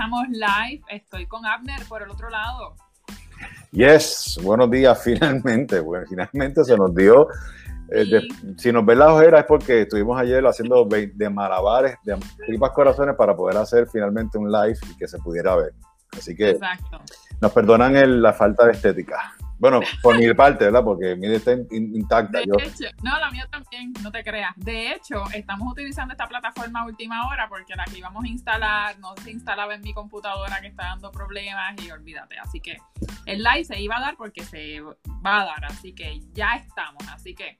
empezamos live. Estoy con Abner por el otro lado. Yes, buenos días, finalmente. Bueno, finalmente se nos dio. Eh, si nos ven las ojeras es porque estuvimos ayer haciendo de malabares, de tripas corazones para poder hacer finalmente un live y que se pudiera ver. Así que nos perdonan la falta de estética. Bueno, por mi parte, ¿verdad? Porque mi está intacta. De hecho, no, la mía también, no te creas. De hecho, estamos utilizando esta plataforma a última hora porque la que íbamos a instalar no se instalaba en mi computadora que está dando problemas y olvídate. Así que el live se iba a dar porque se va a dar. Así que ya estamos. Así que.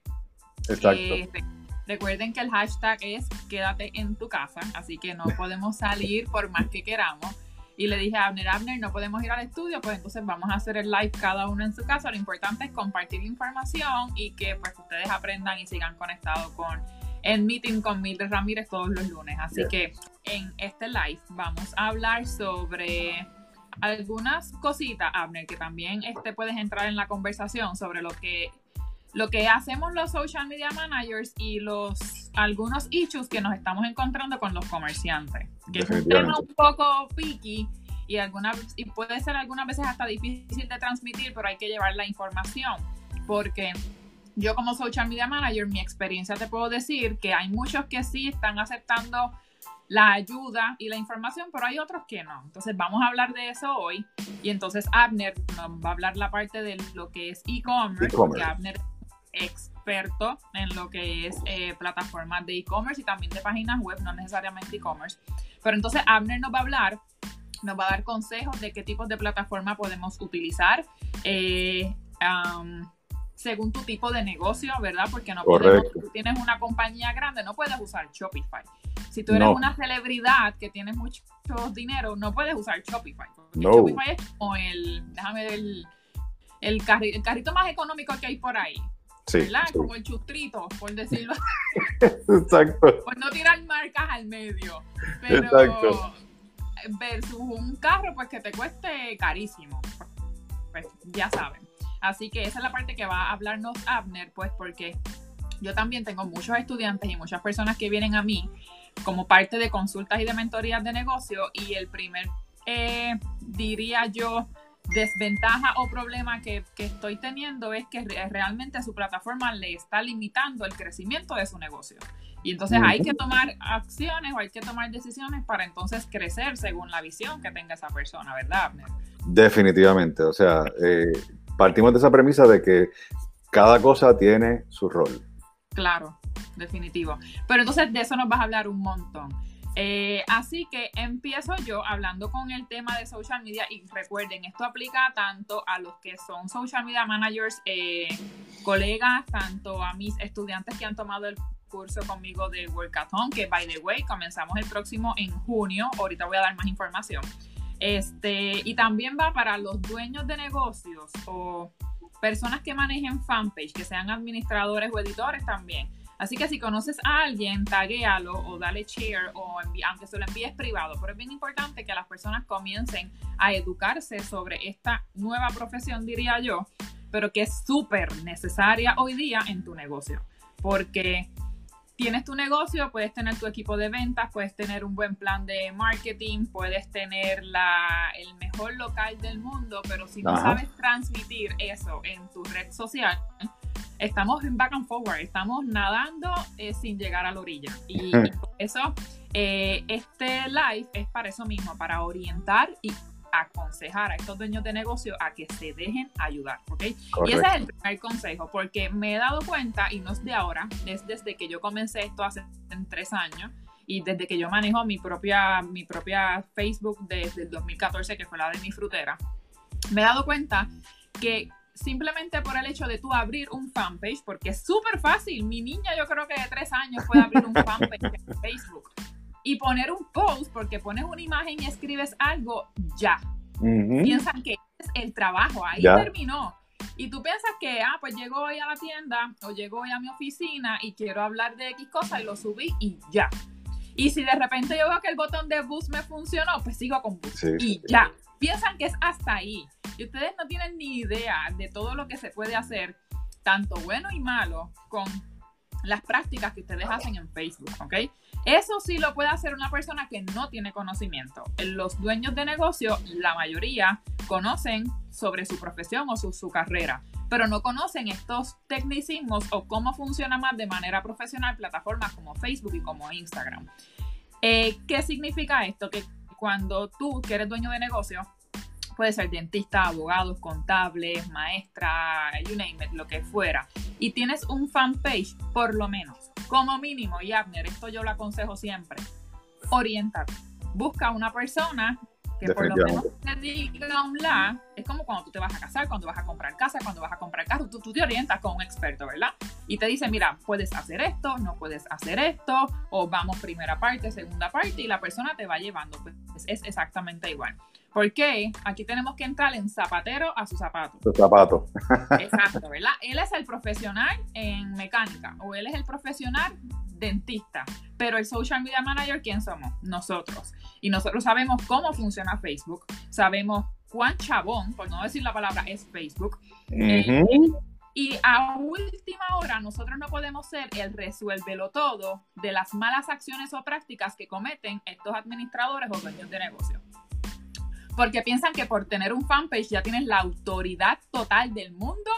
Exacto. Este, recuerden que el hashtag es quédate en tu casa. Así que no podemos salir por más que queramos. Y le dije a Abner, Abner, no podemos ir al estudio, pues entonces vamos a hacer el live cada uno en su casa. Lo importante es compartir información y que pues ustedes aprendan y sigan conectados con el meeting con Mildred Ramírez todos los lunes. Así que en este live vamos a hablar sobre algunas cositas, Abner, que también este, puedes entrar en la conversación sobre lo que lo que hacemos los social media managers y los algunos issues que nos estamos encontrando con los comerciantes, que es un tema un poco picky y alguna y puede ser algunas veces hasta difícil de transmitir, pero hay que llevar la información porque yo como social media manager, mi experiencia te puedo decir que hay muchos que sí están aceptando la ayuda y la información, pero hay otros que no. Entonces vamos a hablar de eso hoy. Y entonces Abner nos va a hablar la parte de lo que es e-commerce, porque Abner experto en lo que es eh, plataformas de e-commerce y también de páginas web, no necesariamente e-commerce. Pero entonces Abner nos va a hablar, nos va a dar consejos de qué tipos de plataforma podemos utilizar. Eh, según tu tipo de negocio, ¿verdad? Porque no podemos, si tú tienes una compañía grande, no puedes usar Shopify. Si tú eres una celebridad que tienes mucho dinero, no puedes usar Shopify. Porque Shopify es como el, déjame ver, el, el carrito más económico que hay por ahí. Como el chustrito, por decirlo. Exacto. Por no tirar marcas al medio. Pero Exacto. Versus un carro, pues que te cueste carísimo. Pues ya saben. Así que esa es la parte que va a hablarnos Abner, pues porque yo también tengo muchos estudiantes y muchas personas que vienen a mí como parte de consultas y de mentorías de negocio y el primer, eh, diría yo, desventaja o problema que, estoy teniendo es que realmente su plataforma le está limitando el crecimiento de su negocio. Y entonces hay que tomar acciones o hay que tomar decisiones para entonces crecer según la visión que tenga esa persona, ¿verdad, Definitivamente. O sea, eh, partimos de esa premisa de que cada cosa tiene su rol. Claro, definitivo. Pero entonces de eso nos vas a hablar un montón. Eh, así que empiezo yo hablando con el tema de social media y recuerden, esto aplica tanto a los que son social media managers, eh, colegas, tanto a mis estudiantes que han tomado el curso conmigo de Workathon, que by the way, comenzamos el próximo en junio, ahorita voy a dar más información. Este, y también va para los dueños de negocios o personas que manejen fanpage, que sean administradores o editores también Así que si conoces a alguien, taguéalo o dale share o aunque se lo envíes privado. Pero es bien importante que las personas comiencen a educarse sobre esta nueva profesión, diría yo, pero que es súper necesaria hoy día en tu negocio. Porque tienes tu negocio, puedes tener tu equipo de ventas, puedes tener un buen plan de marketing, puedes tener la, el mejor local del mundo, pero si no sabes transmitir eso en tu red social, estamos en back and forward, estamos nadando eh, sin llegar a la orilla. Y, por eso eh, este live es para eso mismo, para orientar y aconsejar a estos dueños de negocio a que se dejen ayudar, ¿ok? Y ese es el primer consejo, porque me he dado cuenta, y no es de ahora, es desde que yo comencé esto hace tres años, y desde que yo manejo mi propia, mi propia Facebook desde el 2014, que fue la de mi frutera, me he dado cuenta que simplemente por el hecho de tú abrir un fanpage, porque es súper fácil. Mi niña, yo creo que de tres años puede abrir un fanpage en Facebook y poner un post, porque pones una imagen y escribes algo, ya. Piensan que es el trabajo, ahí terminó. Y tú piensas que, ah, pues llego hoy a la tienda o llego hoy a mi oficina y quiero hablar de X cosa y lo subí y ya. Y si de repente yo veo que el botón de boost me funcionó, pues sigo con boost y ya piensan que es hasta ahí. Y ustedes no tienen ni idea de todo lo que se puede hacer, tanto bueno y malo, con las prácticas que ustedes hacen en Facebook, ¿ok? Eso sí lo puede hacer una persona que no tiene conocimiento. Los dueños de negocio, la mayoría, conocen sobre su profesión o su, carrera, pero no conocen estos tecnicismos o cómo funciona más de manera profesional plataformas como Facebook y como Instagram. Eh, ¿Qué significa esto? Cuando tú, que eres dueño de negocio, puede ser dentista, abogados, contables, maestra, you name it, lo que fuera, y tienes un fanpage, por lo menos, como mínimo, y esto yo lo aconsejo siempre, orientate. Busca una persona que por lo menos te diga un la, es como cuando tú te vas a casar, cuando vas a comprar casa, cuando vas a comprar carro, tú, tú, te orientas con un experto, ¿verdad? Y te dice, mira, puedes hacer esto, no puedes hacer esto, o vamos primera parte, segunda parte, y la persona te va llevando, pues es exactamente igual. Porque aquí tenemos que entrar en zapatero a su zapato. Su zapato. Exacto, ¿verdad? Él es el profesional en mecánica o él es el profesional dentista. Pero el social media manager, ¿quién somos? Nosotros. Y nosotros sabemos cómo funciona Facebook, sabemos cuán chabón, por no decir la palabra, es Facebook. Eh, y a última hora, nosotros no podemos ser el resuélvelo todo de las malas acciones o prácticas que cometen estos administradores o dueños de negocio porque piensan que por tener un fanpage ya tienes la autoridad total del mundo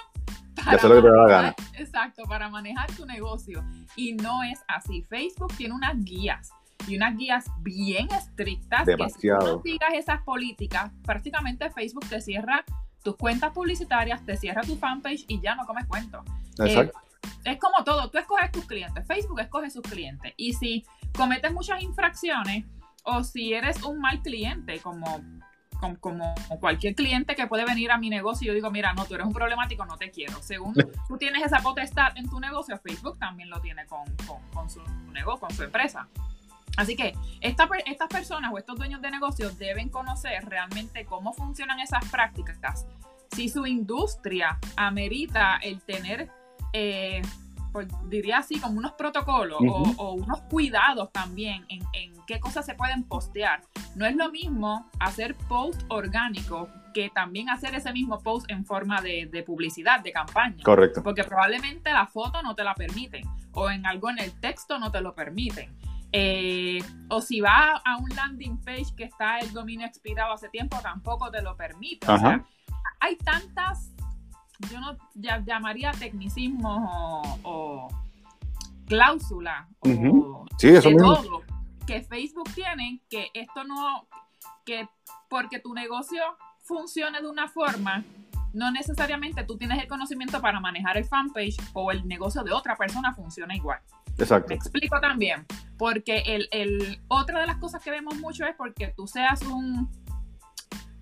para manejar, exacto, para manejar tu negocio. Y no es así. Facebook tiene unas guías y unas guías bien estrictas Demasiado. que si no sigas esas políticas, prácticamente Facebook te cierra tus cuentas publicitarias, te cierra tu fanpage y ya no comes cuento. Exacto. Eh, es como todo, tú escoges tus clientes, Facebook escoge sus clientes. Y si cometes muchas infracciones o si eres un mal cliente, como como, cualquier cliente que puede venir a mi negocio y yo digo, mira, no, tú eres un problemático, no te quiero. Según tú tienes esa potestad en tu negocio, Facebook también lo tiene con, su negocio, con su empresa. Así que estas personas o estos dueños de negocios deben conocer realmente cómo funcionan esas prácticas. Si su industria amerita el tener eh, diría así, como unos protocolos o, unos cuidados también en, qué cosas se pueden postear. No es lo mismo hacer post orgánico que también hacer ese mismo post en forma de, publicidad, de campaña. Correcto. Porque probablemente la foto no te la permiten o en algo en el texto no te lo permiten. Eh, o si va a un landing page que está el dominio expirado hace tiempo, tampoco te lo permite. O sea, hay tantas yo no llamaría tecnicismos o, o cláusula o todo que Facebook tiene que esto no que porque tu negocio funcione de una forma no necesariamente tú tienes el conocimiento para manejar el fanpage o el negocio de otra persona funciona igual. Exacto. Me explico también, porque el, el, otra de las cosas que vemos mucho es porque tú seas un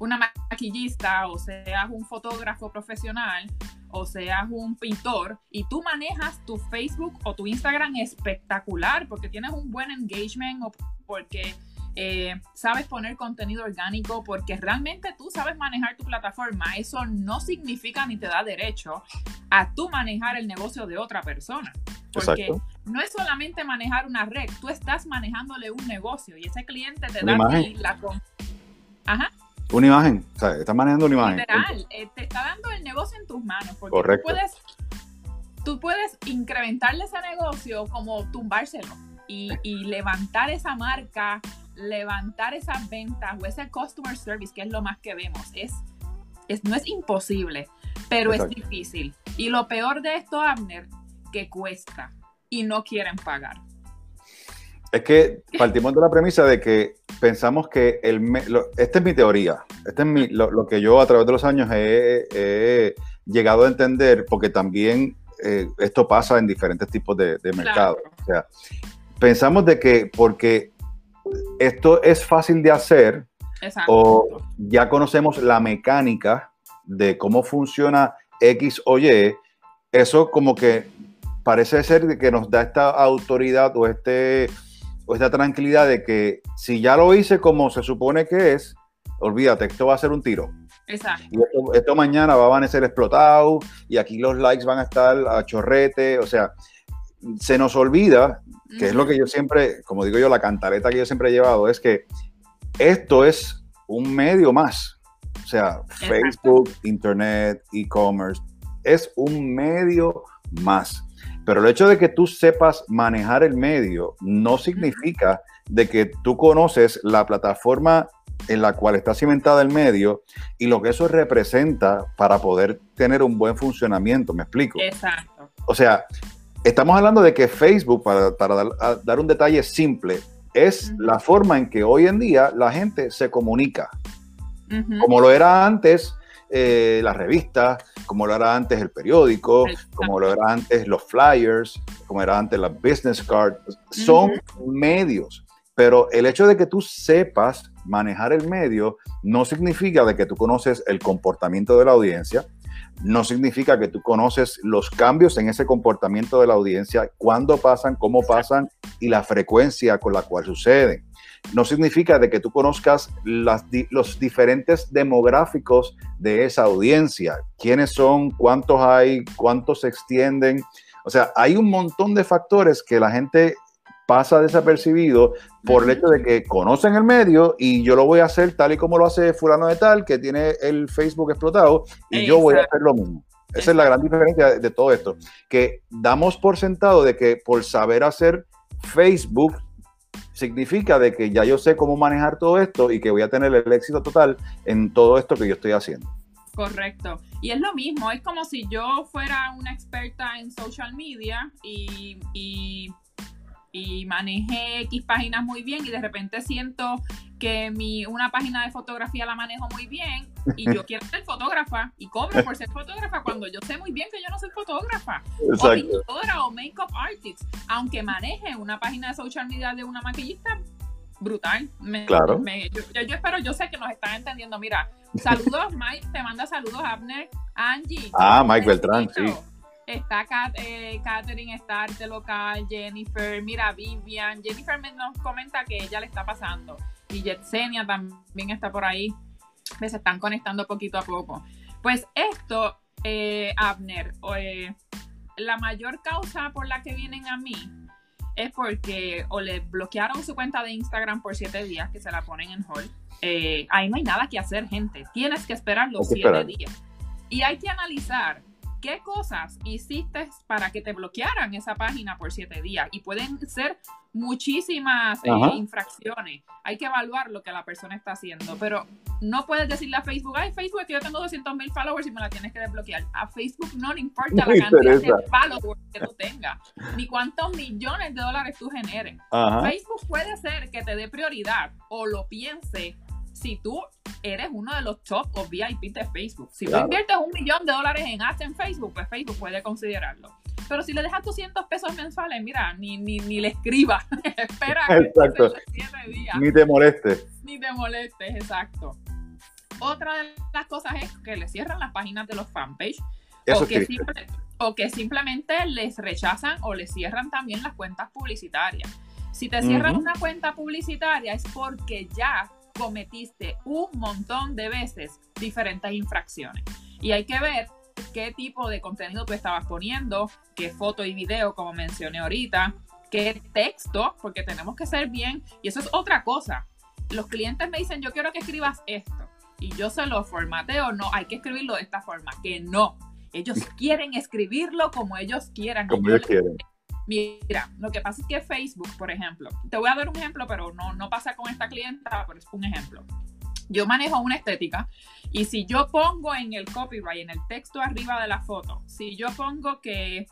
una maquillista o seas un fotógrafo profesional o seas un pintor y tú manejas tu Facebook o tu Instagram espectacular porque tienes un buen engagement o porque eh, sabes poner contenido orgánico, porque realmente tú sabes manejar tu plataforma, eso no significa ni te da derecho a tú manejar el negocio de otra persona. Porque no es solamente manejar una red, tú estás manejándole un negocio y ese cliente te da la... Ajá. Una imagen, o sea, estás manejando una imagen. Literal, eh, te está dando el negocio en tus manos. Porque Correcto. Tú puedes, tú puedes incrementarle ese negocio como tumbárselo y, y levantar esa marca, levantar esas ventas o ese customer service, que es lo más que vemos. Es, es no es imposible, pero es difícil. Y lo peor de esto, Abner, que cuesta y no quieren pagar. Es que partimos de la premisa de que pensamos que el... esta es mi teoría, este es mi, lo, que yo a través de los años he, llegado a entender, porque también eh, esto pasa en diferentes tipos de, mercados. O sea, pensamos de que porque esto es fácil de hacer o ya conocemos la mecánica de cómo funciona X o Y, eso como que parece ser que nos da esta autoridad o este esta tranquilidad de que si ya lo hice como se supone que es, olvídate, esto va a ser un tiro. Exacto. Y esto, mañana va a amanecer explotado y aquí los likes van a estar a chorrete, o sea, se nos olvida, que es lo que yo siempre, como digo yo, la cantareta que yo siempre he llevado, es que esto es un medio más. O sea, Facebook, Internet, e-commerce, es un medio más. Pero el hecho de que tú sepas manejar el medio no significa de que tú conoces la plataforma en la cual está cimentada el medio y lo que eso representa para poder tener un buen funcionamiento. ¿Me explico? Exacto. O sea, estamos hablando de que Facebook, para, dar, un detalle simple, es la forma en que hoy en día la gente se comunica. Como lo era antes eh, las revistas, como lo era antes el periódico, como lo era antes los flyers, como era antes la business card. Son medios. Pero el hecho de que tú sepas manejar el medio no significa de que tú conoces el comportamiento de la audiencia, no significa que tú conoces los cambios en ese comportamiento de la audiencia, cuándo pasan, cómo pasan y la frecuencia con la cual suceden. No significa de que tú conozcas las, los diferentes demográficos de esa audiencia, quiénes son, cuántos hay, cuántos se extienden. O sea, hay un montón de factores que la gente pasa desapercibido por el hecho de que conocen el medio y yo lo voy a hacer tal y como lo hace fulano de tal, que tiene el Facebook explotado, y yo voy a hacer lo mismo. Esa es la gran diferencia de, todo esto, que damos por sentado de que por saber hacer Facebook significa de que ya yo sé cómo manejar todo esto y que voy a tener el éxito total en todo esto que yo estoy haciendo. Correcto. Y es lo mismo, es como si yo fuera una experta en social media y, y y manejé X páginas muy bien y de repente siento que mi, una página de fotografía la manejo muy bien y yo quiero ser fotógrafa y cobro por ser fotógrafa cuando yo sé muy bien que yo no soy fotógrafa o pintora o makeup artist, aunque maneje una página de social media de una maquillista brutal. claro. yo, yo, espero, yo sé que nos están entendiendo. Mira, saludos, Mike, te manda saludos, Abner, Angie. Ah, Mike Beltrán, sí. Está eh, Catherine, está Arte Local, Jennifer, mira, Vivian. Jennifer nos comenta que ella le está pasando. Y Jetsenia también está por ahí. Se están conectando poquito a poco. Pues esto, eh, Abner, eh, la mayor causa por la que vienen a mí es porque o le bloquearon su cuenta de Instagram por siete días, que se la ponen en hold. ahí no hay nada que hacer, gente. Tienes que esperar los siete días. Y hay que analizar qué cosas hiciste para que te bloquearan esa página por siete días. Y pueden ser muchísimas eh, infracciones. Hay que evaluar lo que la persona está haciendo. Pero no puedes decirle a Facebook, ay, Facebook, que yo tengo 200 mil followers y me la tienes que desbloquear. A Facebook no le importa la cantidad de followers que tú tengas, ni cuántos millones de dólares tú generes. Facebook puede ser que te dé prioridad o lo piense si tú eres uno de los top o VIP de Facebook. Si tú inviertes un millón de dólares en ads en Facebook, pues Facebook puede considerarlo. Pero si le dejas 200 pesos mensuales, mira, ni, ni, ni le escribas. Espera exacto. Ni te molestes. Ni te molestes, exacto. Otra de las cosas es que le cierran las páginas de los fanpage. o, que o que simplemente les rechazan o les cierran también las cuentas publicitarias. Si te cierran una cuenta publicitaria es porque ya cometiste un montón de veces diferentes infracciones. Y hay que ver qué tipo de contenido tú estabas poniendo, qué foto y video, como mencioné ahorita, qué texto, porque tenemos que ser bien. Y eso es otra cosa. Los clientes me dicen, yo quiero que escribas esto. Y yo se lo formateo, no, hay que escribirlo de esta forma, que no. Ellos quieren escribirlo como ellos quieran. Como ellos quieren. Mira, lo que pasa es que Facebook, por ejemplo, te voy a dar un ejemplo, pero no, no pasa con esta clienta, pero es un ejemplo. Yo manejo una estética y si yo pongo en el copyright, en el texto arriba de la foto, si yo pongo que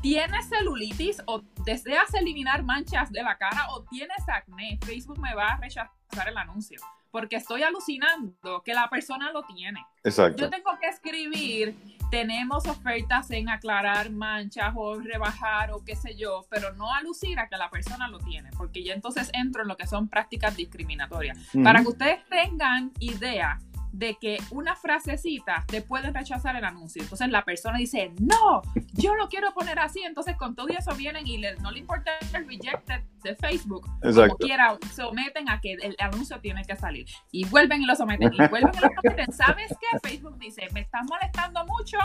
tienes celulitis o deseas eliminar manchas de la cara o tienes acné, Facebook me va a rechazar el anuncio porque estoy alucinando que la persona lo tiene. Exacto. Yo tengo que escribir, tenemos ofertas en aclarar manchas o rebajar o qué sé yo, pero no alucir a que la persona lo tiene, porque ya entonces entro en lo que son prácticas discriminatorias. Para que ustedes tengan idea de que una frasecita te pueden rechazar el anuncio. Entonces la persona dice, no, yo lo quiero poner así. Entonces con todo eso vienen y no le importa el rejected de Facebook. Como quiera, someten a que el anuncio tiene que salir. Y vuelven y lo someten. Y vuelven y lo someten. ¿Sabes qué? Facebook dice, me estás molestando mucho,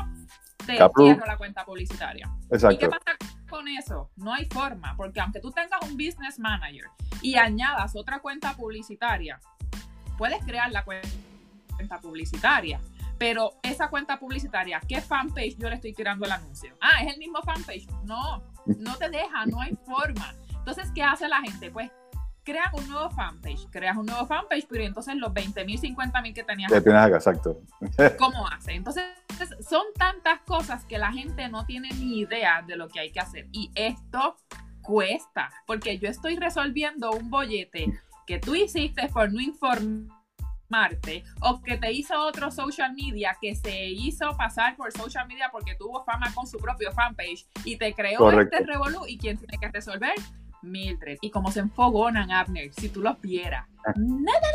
te cierro la cuenta publicitaria. ¿Y qué pasa con eso? No hay forma, porque aunque tú tengas un business manager y añadas otra cuenta publicitaria, puedes crear la cuenta cuenta publicitaria. pero esa cuenta publicitaria, ¿qué fanpage yo le estoy tirando el anuncio? Ah, es el mismo fanpage. No, no te deja, no hay forma. Entonces, ¿qué hace la gente? Pues crean un nuevo fanpage, creas un nuevo fanpage, pero entonces los 20 mil, 50 mil que tenías. Que tienes acá, exacto. ¿Cómo hace? Entonces, son tantas cosas que la gente no tiene ni idea de lo que hay que hacer. Y esto cuesta, porque yo estoy resolviendo un bollete que tú hiciste por no informarte o que te hizo otro social media que se hizo pasar por social media porque tuvo fama con su propio fanpage y te creó este revolú y quién tiene que resolver Mildred. Y como se enfogonan, Abner, si tú los vieras. Nada,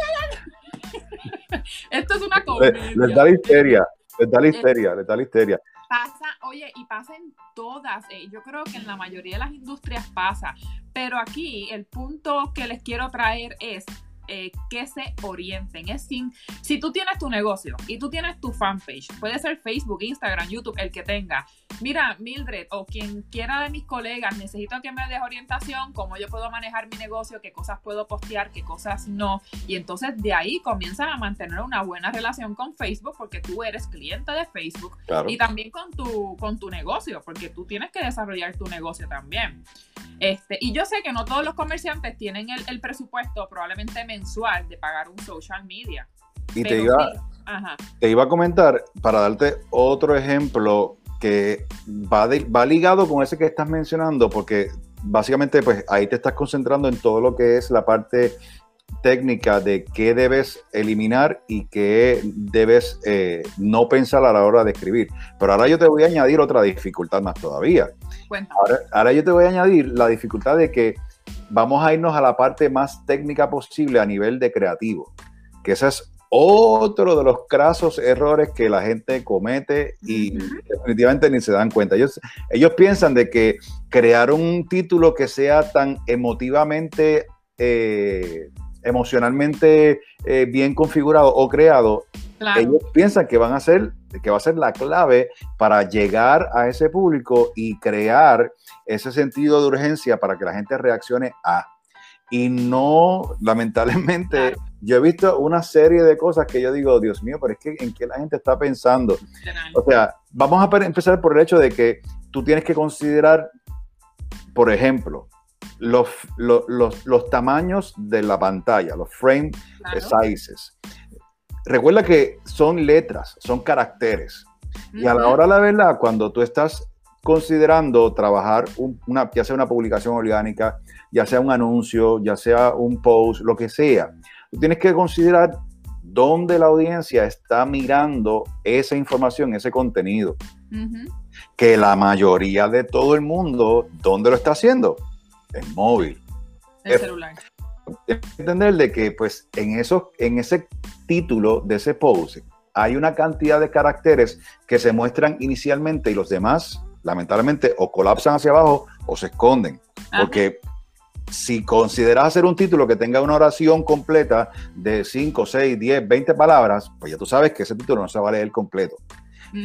nada, Esto es una comedia. Les da la histeria, les da la histeria, les da la histeria. Pasa, oye, y pasa en todas. Eh, yo creo que en la mayoría de las industrias pasa. Pero aquí el punto que les quiero traer es eh, que se orienten. Es sin, si tú tienes tu negocio y tú tienes tu fanpage, puede ser Facebook, Instagram, YouTube, el que tenga. Mira, Mildred o quien quiera de mis colegas, necesito que me des orientación, cómo yo puedo manejar mi negocio, qué cosas puedo postear, qué cosas no. Y entonces de ahí comienzan a mantener una buena relación con Facebook porque tú eres cliente de Facebook y también con tu, con tu negocio, porque tú tienes que desarrollar tu negocio también. Este, y yo sé que no todos los comerciantes tienen el, presupuesto probablemente mensual de pagar un social media. Y te iba, te iba a comentar, para darte otro ejemplo que va, va ligado con ese que estás mencionando, porque básicamente pues ahí te estás concentrando en todo lo que es la parte técnica de qué debes eliminar y qué debes eh, no pensar a la hora de escribir. Pero ahora yo te voy a añadir otra dificultad más todavía. Ahora, ahora, yo te voy a añadir la dificultad de que vamos a irnos a la parte más técnica posible a nivel de creativo, que ese es otro de los crasos errores que la gente comete y definitivamente ni se dan cuenta. Ellos, ellos piensan de que crear un título que sea tan emotivamente eh, emocionalmente eh, bien configurado o creado, ellos piensan que van a ser, que va a ser la clave para llegar a ese público y crear ese sentido de urgencia para que la gente reaccione a. Y no, lamentablemente, yo he visto una serie de cosas que yo digo, Dios mío, pero es que en qué la gente está pensando. O sea, vamos a empezar por el hecho de que tú tienes que considerar, por ejemplo, los, los, tamaños de la pantalla, los frame sizes. Recuerda que son letras, son caracteres. Y a la hora de la verdad, cuando tú estás considerando trabajar una, ya sea una publicación orgánica, ya sea un anuncio, ya sea un post, lo que sea, tú tienes que considerar dónde la audiencia está mirando esa información, ese contenido. Que la mayoría de todo el mundo, ¿dónde lo está haciendo? En móvil. El celular. Entender de que pues en, eso, en ese título de ese post hay una cantidad de caracteres que se muestran inicialmente y los demás lamentablemente o colapsan hacia abajo o se esconden. Porque si consideras hacer un título que tenga una oración completa de 5, 6, 10, 20 palabras, pues ya tú sabes que ese título no se va a leer completo.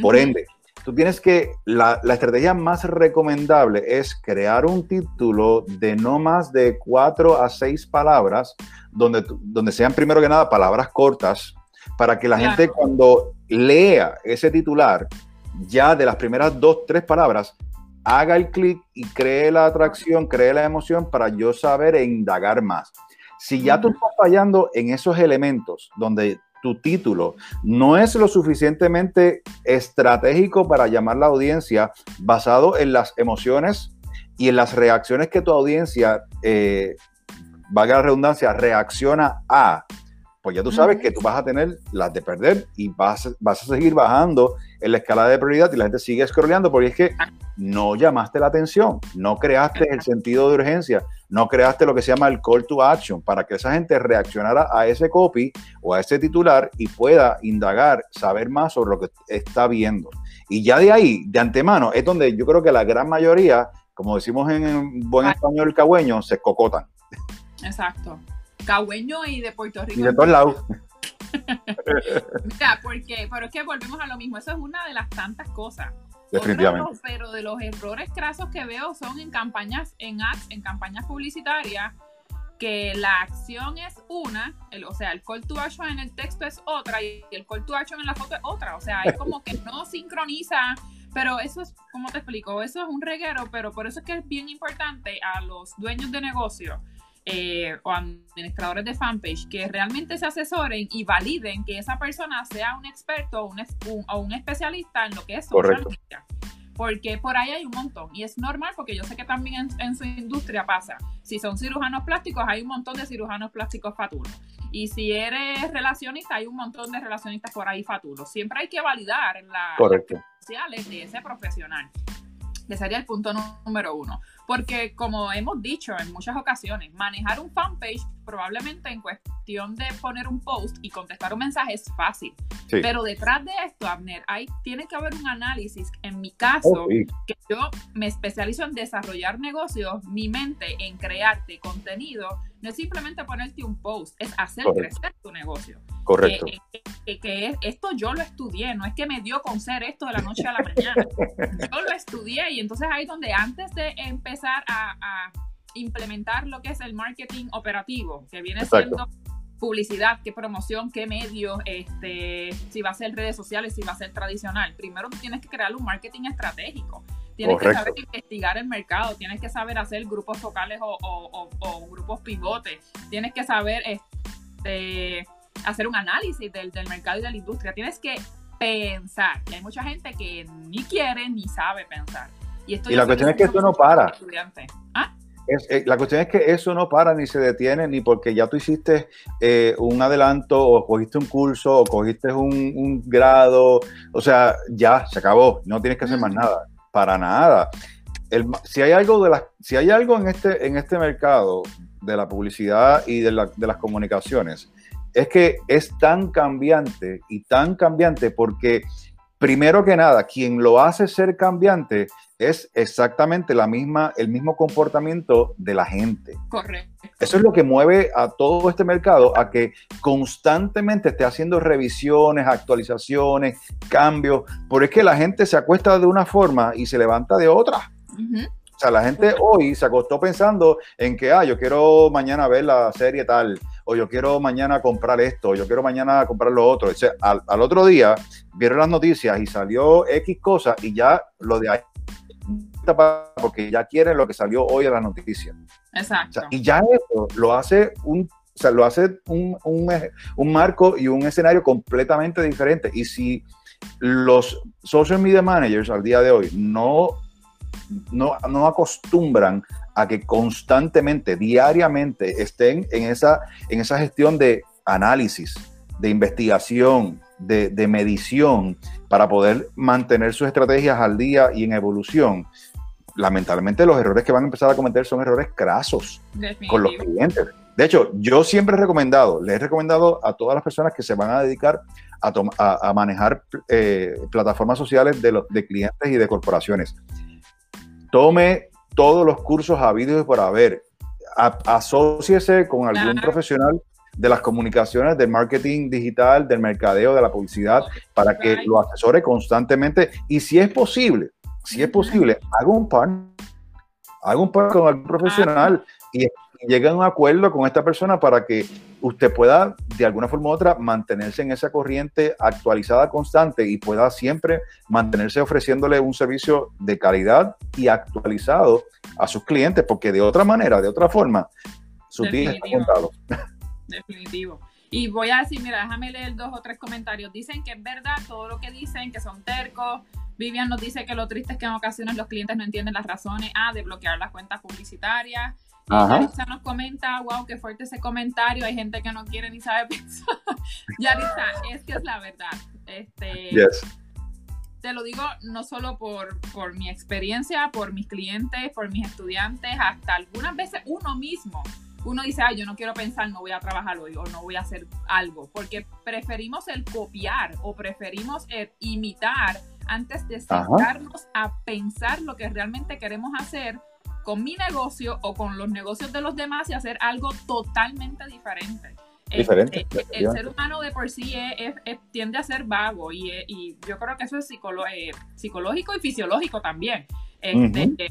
Por ende, tú tienes que, la, estrategia más recomendable es crear un título de no más de cuatro a seis palabras, donde, donde sean primero que nada palabras cortas, para que la gente cuando lea ese titular, ya de las primeras dos, tres palabras, haga el clic y cree la atracción, cree la emoción para yo saber e indagar más. Si ya tú estás fallando en esos elementos donde tu título. No es lo suficientemente estratégico para llamar la audiencia basado en las emociones y en las reacciones que tu audiencia, eh, valga la redundancia, reacciona a, pues ya tú sabes que tú vas a tener las de perder y vas, vas a seguir bajando en la escala de prioridad y la gente sigue scrolleando porque es que no llamaste la atención, no creaste el sentido de urgencia, no creaste lo que se llama el call to action para que esa gente reaccionara a ese copy o a ese titular y pueda indagar, saber más sobre lo que está viendo. Y ya de ahí, de antemano, es donde yo creo que la gran mayoría, como decimos en buen español cagüeño, se cocotan. Exacto. Cagüeño y de Puerto Rico. Y de todos lados. Mira, porque, pero es que volvemos a lo mismo, eso es una de las tantas cosas. Definitivamente. pero de los errores crasos que veo son en campañas, en ads, en campañas publicitarias, que la acción es una, o sea, el call to action en el texto es otra y el call to action en la foto es otra. O sea, es como que no sincroniza, pero eso es, como te explico? Eso es un reguero, pero por eso es que es bien importante a los dueños de negocio eh, o administradores de fanpage que realmente se asesoren y validen que esa persona sea un experto o un, o un especialista en lo que es social media porque por ahí hay un montón y es normal porque yo sé que también en, su industria pasa. Si son cirujanos plásticos, hay un montón de cirujanos plásticos fatulos. Y si eres relacionista, hay un montón de relacionistas por ahí fatulos. Siempre hay que validar las redes sociales de ese profesional. Ese sería el punto número uno. Porque como hemos dicho en muchas ocasiones, manejar un fanpage probablemente en cuestión de poner un post y contestar un mensaje es fácil. Pero detrás de esto, Abner, hay, tiene que haber un análisis. En mi caso, oh, que yo me especializo en desarrollar negocios, mi mente en crearte contenido, no es simplemente ponerte un post, es hacer crecer tu negocio. Correcto. Que, esto yo lo estudié, no es que me dio con ser esto de la noche a la mañana. yo lo estudié y entonces ahí donde antes de empezar a, implementar lo que es el marketing operativo, que viene siendo publicidad, qué promoción, qué medio, este, si va a ser redes sociales, si va a ser tradicional. Primero tienes que crear un marketing estratégico. Tienes que saber investigar el mercado, tienes que saber hacer grupos focales o, grupos pivotes, tienes que saber este, hacer un análisis del, mercado y de la industria, tienes que pensar. Y hay mucha gente que ni quiere ni sabe pensar. Y, esto la cuestión es que esto no para. ¿Ah? Eh, la cuestión es que eso no para ni se detiene, ni porque ya tú hiciste eh, un adelanto o cogiste un curso o cogiste un, grado, o sea, ya se acabó, no tienes que hacer más nada, para nada. si hay algo de las, si hay algo en este, en este mercado de la publicidad y de, de las comunicaciones, es que es tan cambiante y tan cambiante porque primero que nada, quien lo hace ser cambiante es exactamente la misma, el mismo comportamiento de la gente. Correcto. Eso es lo que mueve a todo este mercado a que constantemente esté haciendo revisiones, actualizaciones, cambios, porque es que la gente se acuesta de una forma y se levanta de otra. O sea, la gente hoy se acostó pensando en que, ah, yo quiero mañana ver la serie tal, o yo quiero mañana comprar esto, o yo quiero mañana comprar lo otro. O sea, al, al otro día vieron las noticias y salió X cosa y ya lo de ahí porque ya quieren lo que salió hoy en la noticia. Exacto. y ya eso lo hace un o sea, lo hace un, un, un, marco y un escenario completamente diferente. Y si los social media managers al día de hoy no, no, no acostumbran a que constantemente, diariamente estén en esa, en esa gestión de análisis, de investigación, de, de medición, para poder mantener sus estrategias al día y en evolución, lamentablemente los errores que van a empezar a cometer son errores crasos con los clientes. De hecho, yo siempre he recomendado, le he recomendado a todas las personas que se van a dedicar a, a, manejar eh, plataformas sociales de, de clientes y de corporaciones. Tome todos los cursos habidos y por haber. asóciese con algún profesional de las comunicaciones, del marketing digital, del mercadeo, de la publicidad, para que lo asesore constantemente. Y si es posible, si es posible, haga un par, haga un par con algún profesional y llegue a un acuerdo con esta persona para que usted pueda, de alguna forma u otra, mantenerse en esa corriente actualizada constante y pueda siempre mantenerse ofreciéndole un servicio de calidad y actualizado a sus clientes, porque de otra manera, de otra forma, su día está contado definitivo. Y voy a decir, mira, déjame leer dos o tres comentarios. Dicen que es verdad todo lo que dicen, que son tercos. Vivian nos dice que lo triste es que en ocasiones los clientes no entienden las razones A, de bloquear las cuentas publicitarias. Yarisa nos comenta, wow, qué fuerte ese comentario. Hay gente que no quiere ni sabe pensar. Yarisa, es que es la verdad. Este, Te lo digo no solo por, por mi experiencia, por mis clientes, por mis estudiantes, hasta algunas veces uno mismo uno dice, ay, yo no quiero pensar, no voy a trabajar hoy o no voy a hacer algo, porque preferimos el copiar o preferimos el imitar antes de sentarnos a pensar lo que realmente queremos hacer con mi negocio o con los negocios de los demás y hacer algo totalmente diferente. Diferente. Este, el, ser humano de por sí tiende a ser vago y, yo creo que eso es eh, psicológico y fisiológico también. Este,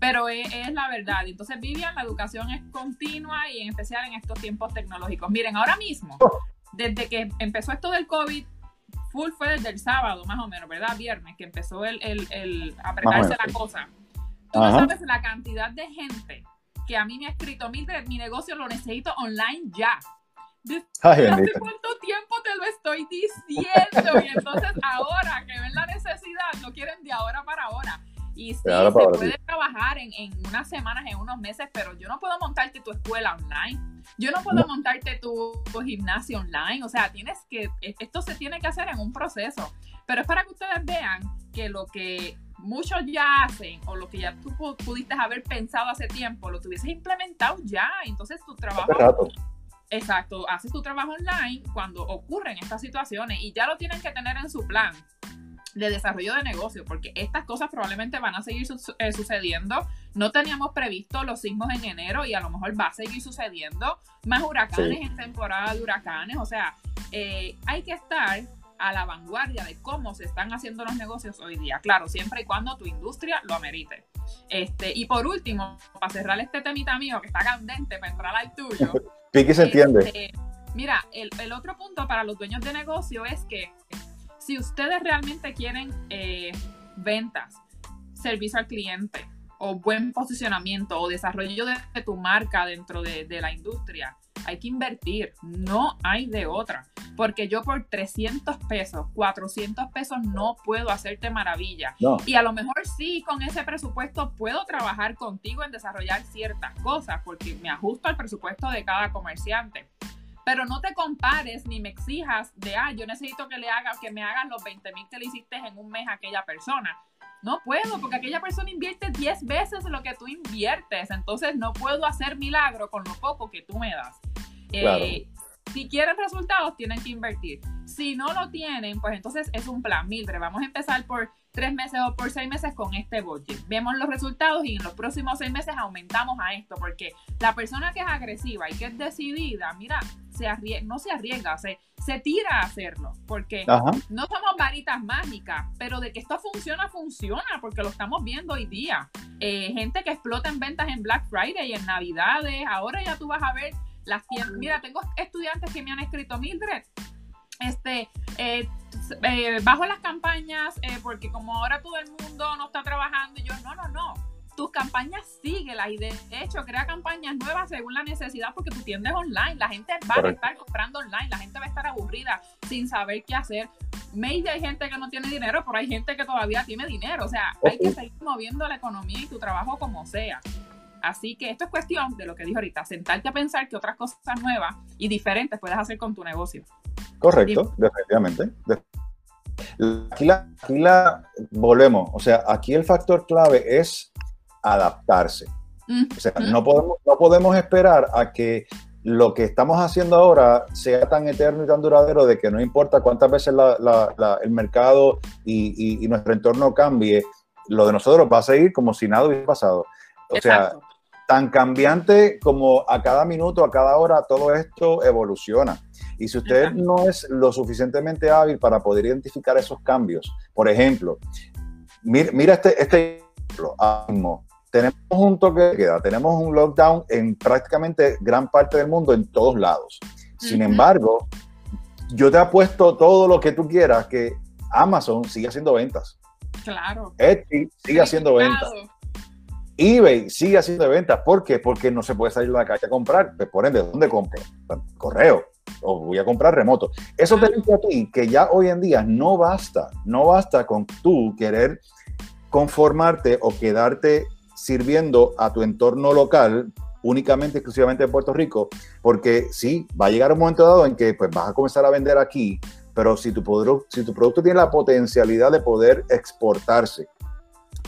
pero es, es, la verdad. Entonces, Vivian, la educación es continua y en especial en estos tiempos tecnológicos. Miren, ahora mismo, desde que empezó esto del COVID, full fue desde el sábado, más o menos, ¿verdad? Viernes, que empezó el, el, el apretarse la cosa. Tú no sabes la cantidad de gente que a mí me ha escrito, Mildred, mi negocio lo necesito online ya. ¿Hace cuánto tiempo te lo estoy diciendo? Y entonces ahora que ven la necesidad, lo quieren de ahora para ahora. Y sí, se puede trabajar en, en, unas semanas, en unos meses, pero yo no puedo montarte tu escuela online. Yo no puedo montarte tu, tu, gimnasio online. O sea, tienes que, esto se tiene que hacer en un proceso. Pero es para que ustedes vean que lo que muchos ya hacen o lo que ya tú pudiste haber pensado hace tiempo, lo tuvieses implementado ya. Entonces tu trabajo... Exacto, haces tu trabajo online cuando ocurren estas situaciones y ya lo tienen que tener en su plan de desarrollo de negocio, porque estas cosas probablemente van a seguir eh, sucediendo. No teníamos previsto los sismos en enero y a lo mejor va a seguir sucediendo. Más huracanes en temporada de huracanes. O sea, eh, hay que estar a la vanguardia de cómo se están haciendo los negocios hoy día. Claro, siempre y cuando tu industria lo amerite. Este, y por último, para cerrar este temita mío que está candente para entrar al tuyo. Piqui se entiende. Este, mira, el, el otro punto para los dueños de negocio es que si ustedes realmente quieren eh, ventas, servicio al cliente o buen posicionamiento o desarrollo de, tu marca dentro de, la industria, hay que invertir, no hay de otra, porque yo por 300 pesos, 400 pesos no puedo hacerte maravilla. Y a lo mejor sí, con ese presupuesto puedo trabajar contigo en desarrollar ciertas cosas, porque me ajusto al presupuesto de cada comerciante pero no te compares ni me exijas de, ah, yo necesito que le haga, que me hagan los 20 mil que le hiciste en un mes a aquella persona. No puedo, porque aquella persona invierte 10 veces lo que tú inviertes, entonces no puedo hacer milagro con lo poco que tú me das. Eh, si quieren resultados, tienen que invertir. Si no lo tienen, pues entonces es un plan. Mildred, vamos a empezar por tres meses o por seis meses con este budget. Vemos los resultados y en los próximos seis meses aumentamos a esto, porque la persona que es agresiva y que es decidida, mira, se no se arriesga, se, se tira a hacerlo, porque no somos varitas mágicas, pero de que esto funciona, funciona, porque lo estamos viendo hoy día. Eh, gente que explota en ventas en Black Friday y en Navidades, ahora ya tú vas a ver las tiendas. Mira, tengo estudiantes que me han escrito, Mildred, este, eh, eh, bajo las campañas, porque como ahora todo el mundo no está trabajando, y yo, no, no, no, tus campañas síguelas y de hecho crea campañas nuevas según la necesidad porque tu tienda es online, la gente va a estar comprando online, la gente va a estar aburrida sin saber qué hacer. Maybe hay gente que no tiene dinero, pero hay gente que todavía tiene dinero, o sea, hay que seguir moviendo la economía y tu trabajo como sea. Así que esto es cuestión de lo que dijo ahorita, sentarte a pensar que otras cosas nuevas y diferentes puedes hacer con tu negocio. Correcto, definitivamente. Aquí la, aquí la, volvemos, o sea, aquí el factor clave es adaptarse. O sea, no podemos, no podemos esperar a que lo que estamos haciendo ahora sea tan eterno y tan duradero de que no importa cuántas veces el mercado y, nuestro entorno cambie, lo de nosotros va a seguir como si nada hubiera pasado. O sea, tan cambiante como a cada minuto, a cada hora, todo esto evoluciona. Y si usted no es lo suficientemente hábil para poder identificar esos cambios, por ejemplo, mira, este, este ejemplo, tenemos un toque de queda, tenemos un lockdown en prácticamente gran parte del mundo, en todos lados. Sin embargo, yo te apuesto todo lo que tú quieras que Amazon sigue haciendo ventas. Claro. Etsy sigue haciendo ventas eBay sigue haciendo ventas. ¿Por qué? Porque no se puede salir a la calle a comprar. Pues por ende, ¿dónde compro? Correo. O voy a comprar remoto. Eso te dice a ti que ya hoy en día no basta. No basta con tú querer conformarte o quedarte sirviendo a tu entorno local únicamente, exclusivamente en Puerto Rico, porque sí, va a llegar un momento dado en que pues, vas a comenzar a vender aquí, pero si tu, producto tiene la potencialidad de poder exportarse,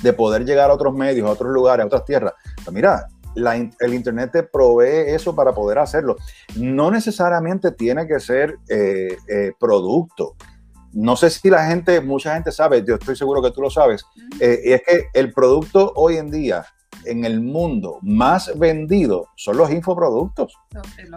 de poder llegar a otros medios, a otros lugares, a otras tierras. Pues mira, el Internet te provee eso para poder hacerlo. No necesariamente tiene que ser eh, eh, producto. No sé si la gente, mucha gente sabe, yo estoy seguro que tú lo sabes, eh, y es que el producto hoy en día en el mundo más vendido son los infoproductos.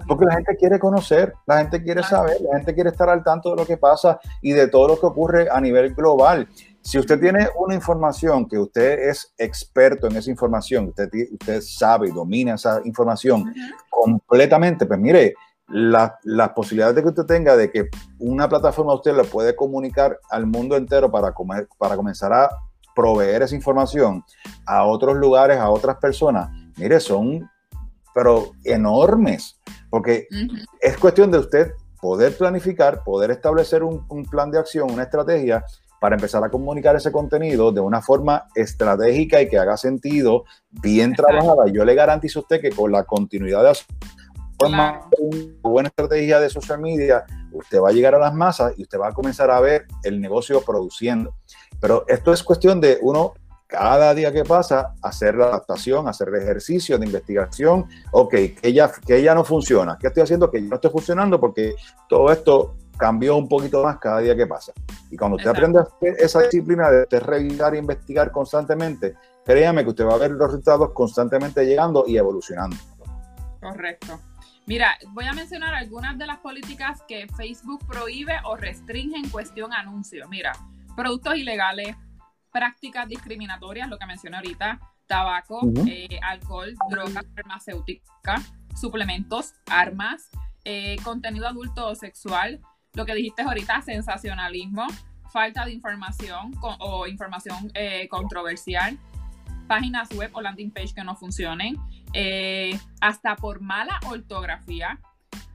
Porque la gente quiere conocer, la gente quiere saber, la gente quiere estar al tanto de lo que pasa y de todo lo que ocurre a nivel global. Si usted tiene una información que usted es experto en esa información, usted, usted sabe y domina esa información completamente, pues mire, las posibilidades de que usted tenga de que una plataforma usted le puede comunicar al mundo entero para, para comenzar a proveer esa información a otros lugares, a otras personas, mire, son pero enormes, porque es cuestión de usted poder planificar, poder establecer un, plan de acción, una estrategia para empezar a comunicar ese contenido de una forma estratégica y que haga sentido, bien trabajada. Yo le garantizo a usted que con la continuidad de una buena estrategia de social media, usted va a llegar a las masas y usted va a comenzar a ver el negocio produciendo. Pero esto es cuestión de uno cada día que pasa, hacer la adaptación, hacer el ejercicio de investigación, ok, que ya, que ya no funciona, ¿qué estoy haciendo? Que ya no estoy funcionando porque todo esto cambió un poquito más cada día que pasa. Y cuando usted aprende a hacer esa disciplina de revisar e investigar constantemente, créame que usted va a ver los resultados constantemente llegando y evolucionando. Correcto. Mira, voy a mencionar algunas de las políticas que Facebook prohíbe o restringe en cuestión anuncios. Mira, productos ilegales, prácticas discriminatorias, lo que mencioné ahorita, tabaco, eh, alcohol, drogas farmacéutica, suplementos, armas, eh, contenido adulto o sexual, lo que dijiste ahorita, sensacionalismo, falta de información o información eh, controversial, páginas web o landing page que no funcionen, hasta por mala ortografía,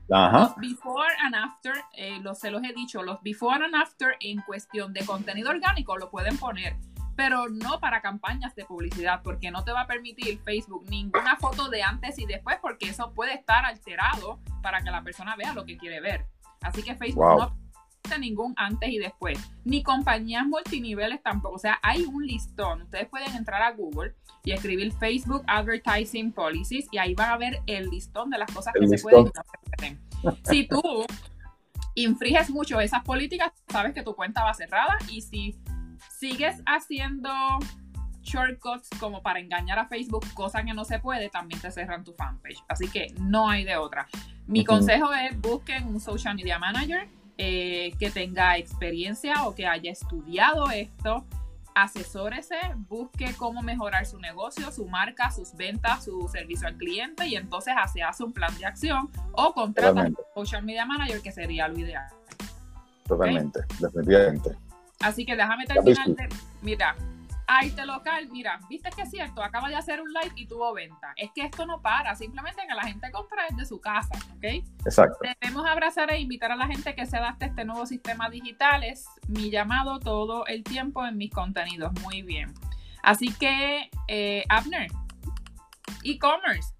los before and after, los, se los he dicho, los before and after en cuestión de contenido orgánico lo pueden poner pero no para campañas de publicidad, porque no te va a permitir Facebook ninguna foto de antes y después, porque eso puede estar alterado para que la persona vea lo que quiere ver. Así que Facebook no ningún antes y después, ni compañías multiniveles tampoco. O sea, hay un listón. Ustedes pueden entrar a Google y escribir Facebook Advertising Policies y ahí van a ver el listón de las cosas que se pueden Si tú infringes mucho esas políticas, sabes que tu cuenta va cerrada y si sigues haciendo shortcuts como para engañar a Facebook, cosa que no se puede, también te cerran tu fanpage. Así que no hay de otra. Mi consejo es busquen un social media manager eh, que tenga experiencia o que haya estudiado esto. Asesórese, busque cómo mejorar su negocio, su marca, sus ventas, su servicio al cliente y entonces se hace un plan de acción o contrata un social media manager que sería lo ideal. Totalmente, definitivamente. Así que déjame terminar Mira, Arte Local, mira, viste que es cierto, acaba de hacer un live y tuvo venta. Es que esto no para, simplemente que la gente compra desde su casa, ¿ok? Exacto. Debemos abrazar e invitar a la gente que se adapte a este nuevo sistema digital. Es mi llamado todo el tiempo en mis contenidos. Muy bien. Así que, eh, Abner, e-commerce.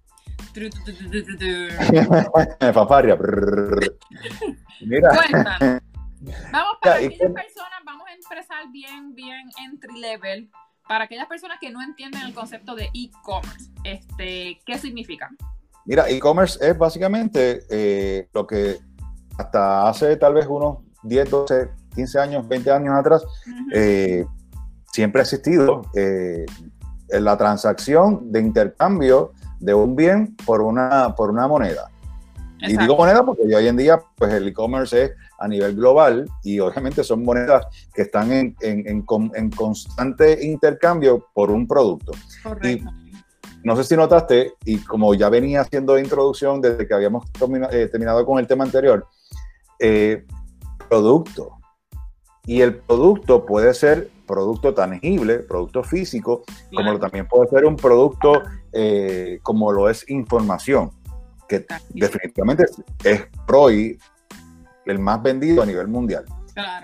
Paparia. Mira. Cuéntanos. Vamos para aquellas personas, empezar bien, bien entry level. Para aquellas personas que no entienden el concepto de e-commerce, este, ¿qué significa? Mira, e-commerce es básicamente eh, lo que hasta hace tal vez unos 10, 12, 15 años, 20 años atrás, eh, siempre ha existido eh, la transacción de intercambio de un bien por una, por una moneda. Y digo moneda porque hoy en día pues el e-commerce es a nivel global y obviamente son monedas que están en, en, en, constante intercambio por un producto. Correcto. no sé si notaste, y como ya venía haciendo introducción desde que habíamos eh, terminado con el tema anterior, eh, producto. Y el producto puede ser producto tangible, producto físico, como también puede ser un producto eh, como lo es información que definitivamente es PROI el más vendido a nivel mundial.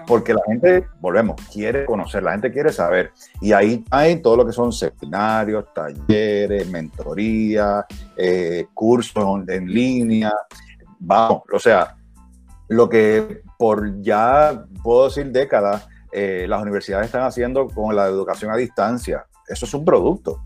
Porque la gente, volvemos, quiere conocer, la gente quiere saber. Y ahí hay todo lo que son seminarios, talleres, mentoría, eh, cursos en línea. Vamos, o sea, lo que por ya puedo decir décadas, eh, las universidades están haciendo con la educación a distancia. Eso es un producto.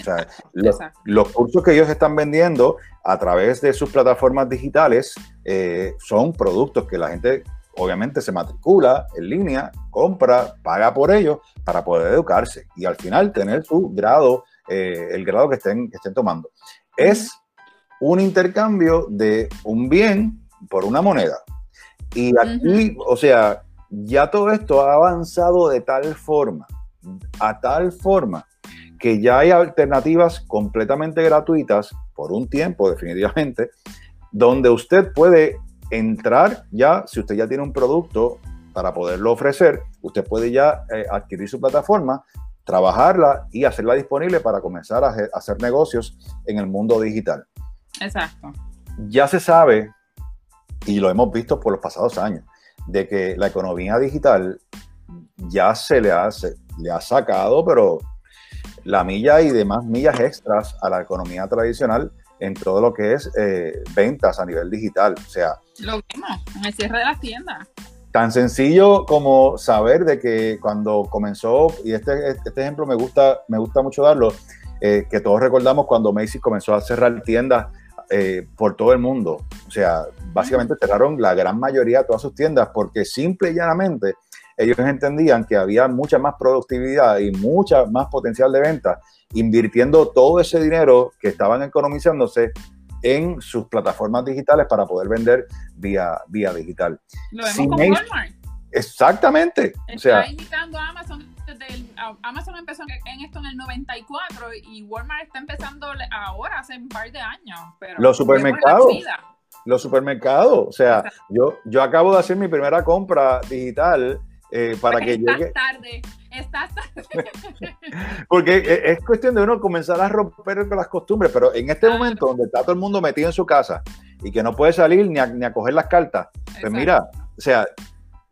O sea, los, cursos que ellos están vendiendo a través de sus plataformas digitales eh, son productos que la gente obviamente se matricula en línea, compra, paga por ellos para poder educarse y al final tener su grado, eh, el grado que estén, que estén tomando. Es un intercambio de un bien por una moneda. Y aquí, o sea, ya todo esto ha avanzado de tal forma, a tal forma, que ya hay alternativas completamente gratuitas por un tiempo definitivamente, donde usted puede entrar ya, si usted ya tiene un producto para poderlo ofrecer, usted puede ya eh, adquirir su plataforma, trabajarla y hacerla disponible para comenzar a hacer negocios en el mundo digital. Exacto. Ya se sabe, y lo hemos visto por los pasados años, de que la economía digital ya se le ha, le ha sacado, pero la milla y demás millas extras a la economía tradicional en todo lo que es eh, ventas a nivel digital. O sea, lo vimos en el cierre de las tiendas. Tan sencillo como saber de que cuando comenzó, y este, este ejemplo me gusta, me gusta mucho darlo, eh, que todos recordamos cuando Macy's comenzó a cerrar tiendas eh, por todo el mundo. O sea, básicamente cerraron la gran mayoría de todas sus tiendas porque simple y llanamente ellos entendían que había mucha más productividad y mucha más potencial de venta invirtiendo todo ese dinero que estaban economizándose en sus plataformas digitales para poder vender vía, vía digital. Lo vemos con Walmart. Exactamente. Está o indicando Amazon. Amazon empezó en esto en el 94 y Walmart está empezando ahora, hace un par de años. los supermercados. Los supermercados. O sea, yo, yo acabo de hacer mi primera compra digital eh, para que llegue. tarde, estás tarde. Porque e, es cuestión de uno comenzar a romper con las costumbres, pero en este momento donde está todo el mundo metido en su casa y que no puede salir ni a, ni a coger las cartas, pues mira, o sea,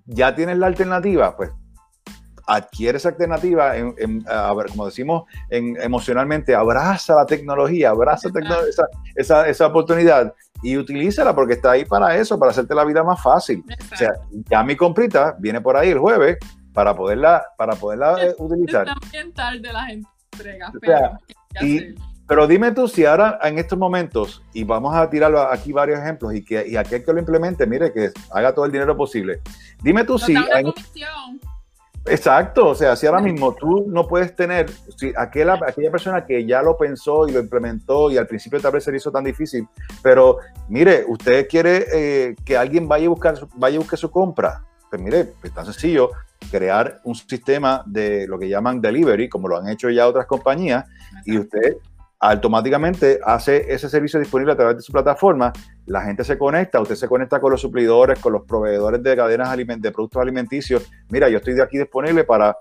ya tienes la alternativa, pues adquiere esa alternativa, en, a ver, como decimos en, emocionalmente, abraza la tecnología, abraza esa, esa, esa, oportunidad y utilízala porque está ahí para eso, para hacerte la vida más fácil. O sea, ya mi comprita viene por ahí el jueves para poderla, para poderla eh, utilizar. de las entregas, pero, pero dime tú si ahora en estos momentos, y vamos a tirar aquí varios ejemplos, y que y aquel que lo implemente, mire, que haga todo el dinero posible. Dime tú si... Exacto, o sea, si ahora mismo tú no puedes tener, si aquella, aquella persona que ya lo pensó y lo implementó y al principio tal vez se le hizo tan difícil, pero mire, usted quiere eh, que alguien vaya a buscar, vaya a buscar su compra, pues mire, es tan sencillo crear un sistema de lo que llaman delivery, como lo han hecho ya otras compañías, y usted automáticamente hace ese servicio disponible a través de su plataforma, la gente se conecta, usted se conecta con los suplidores, con los proveedores de cadenas de productos alimenticios. Mira, yo estoy de aquí disponible para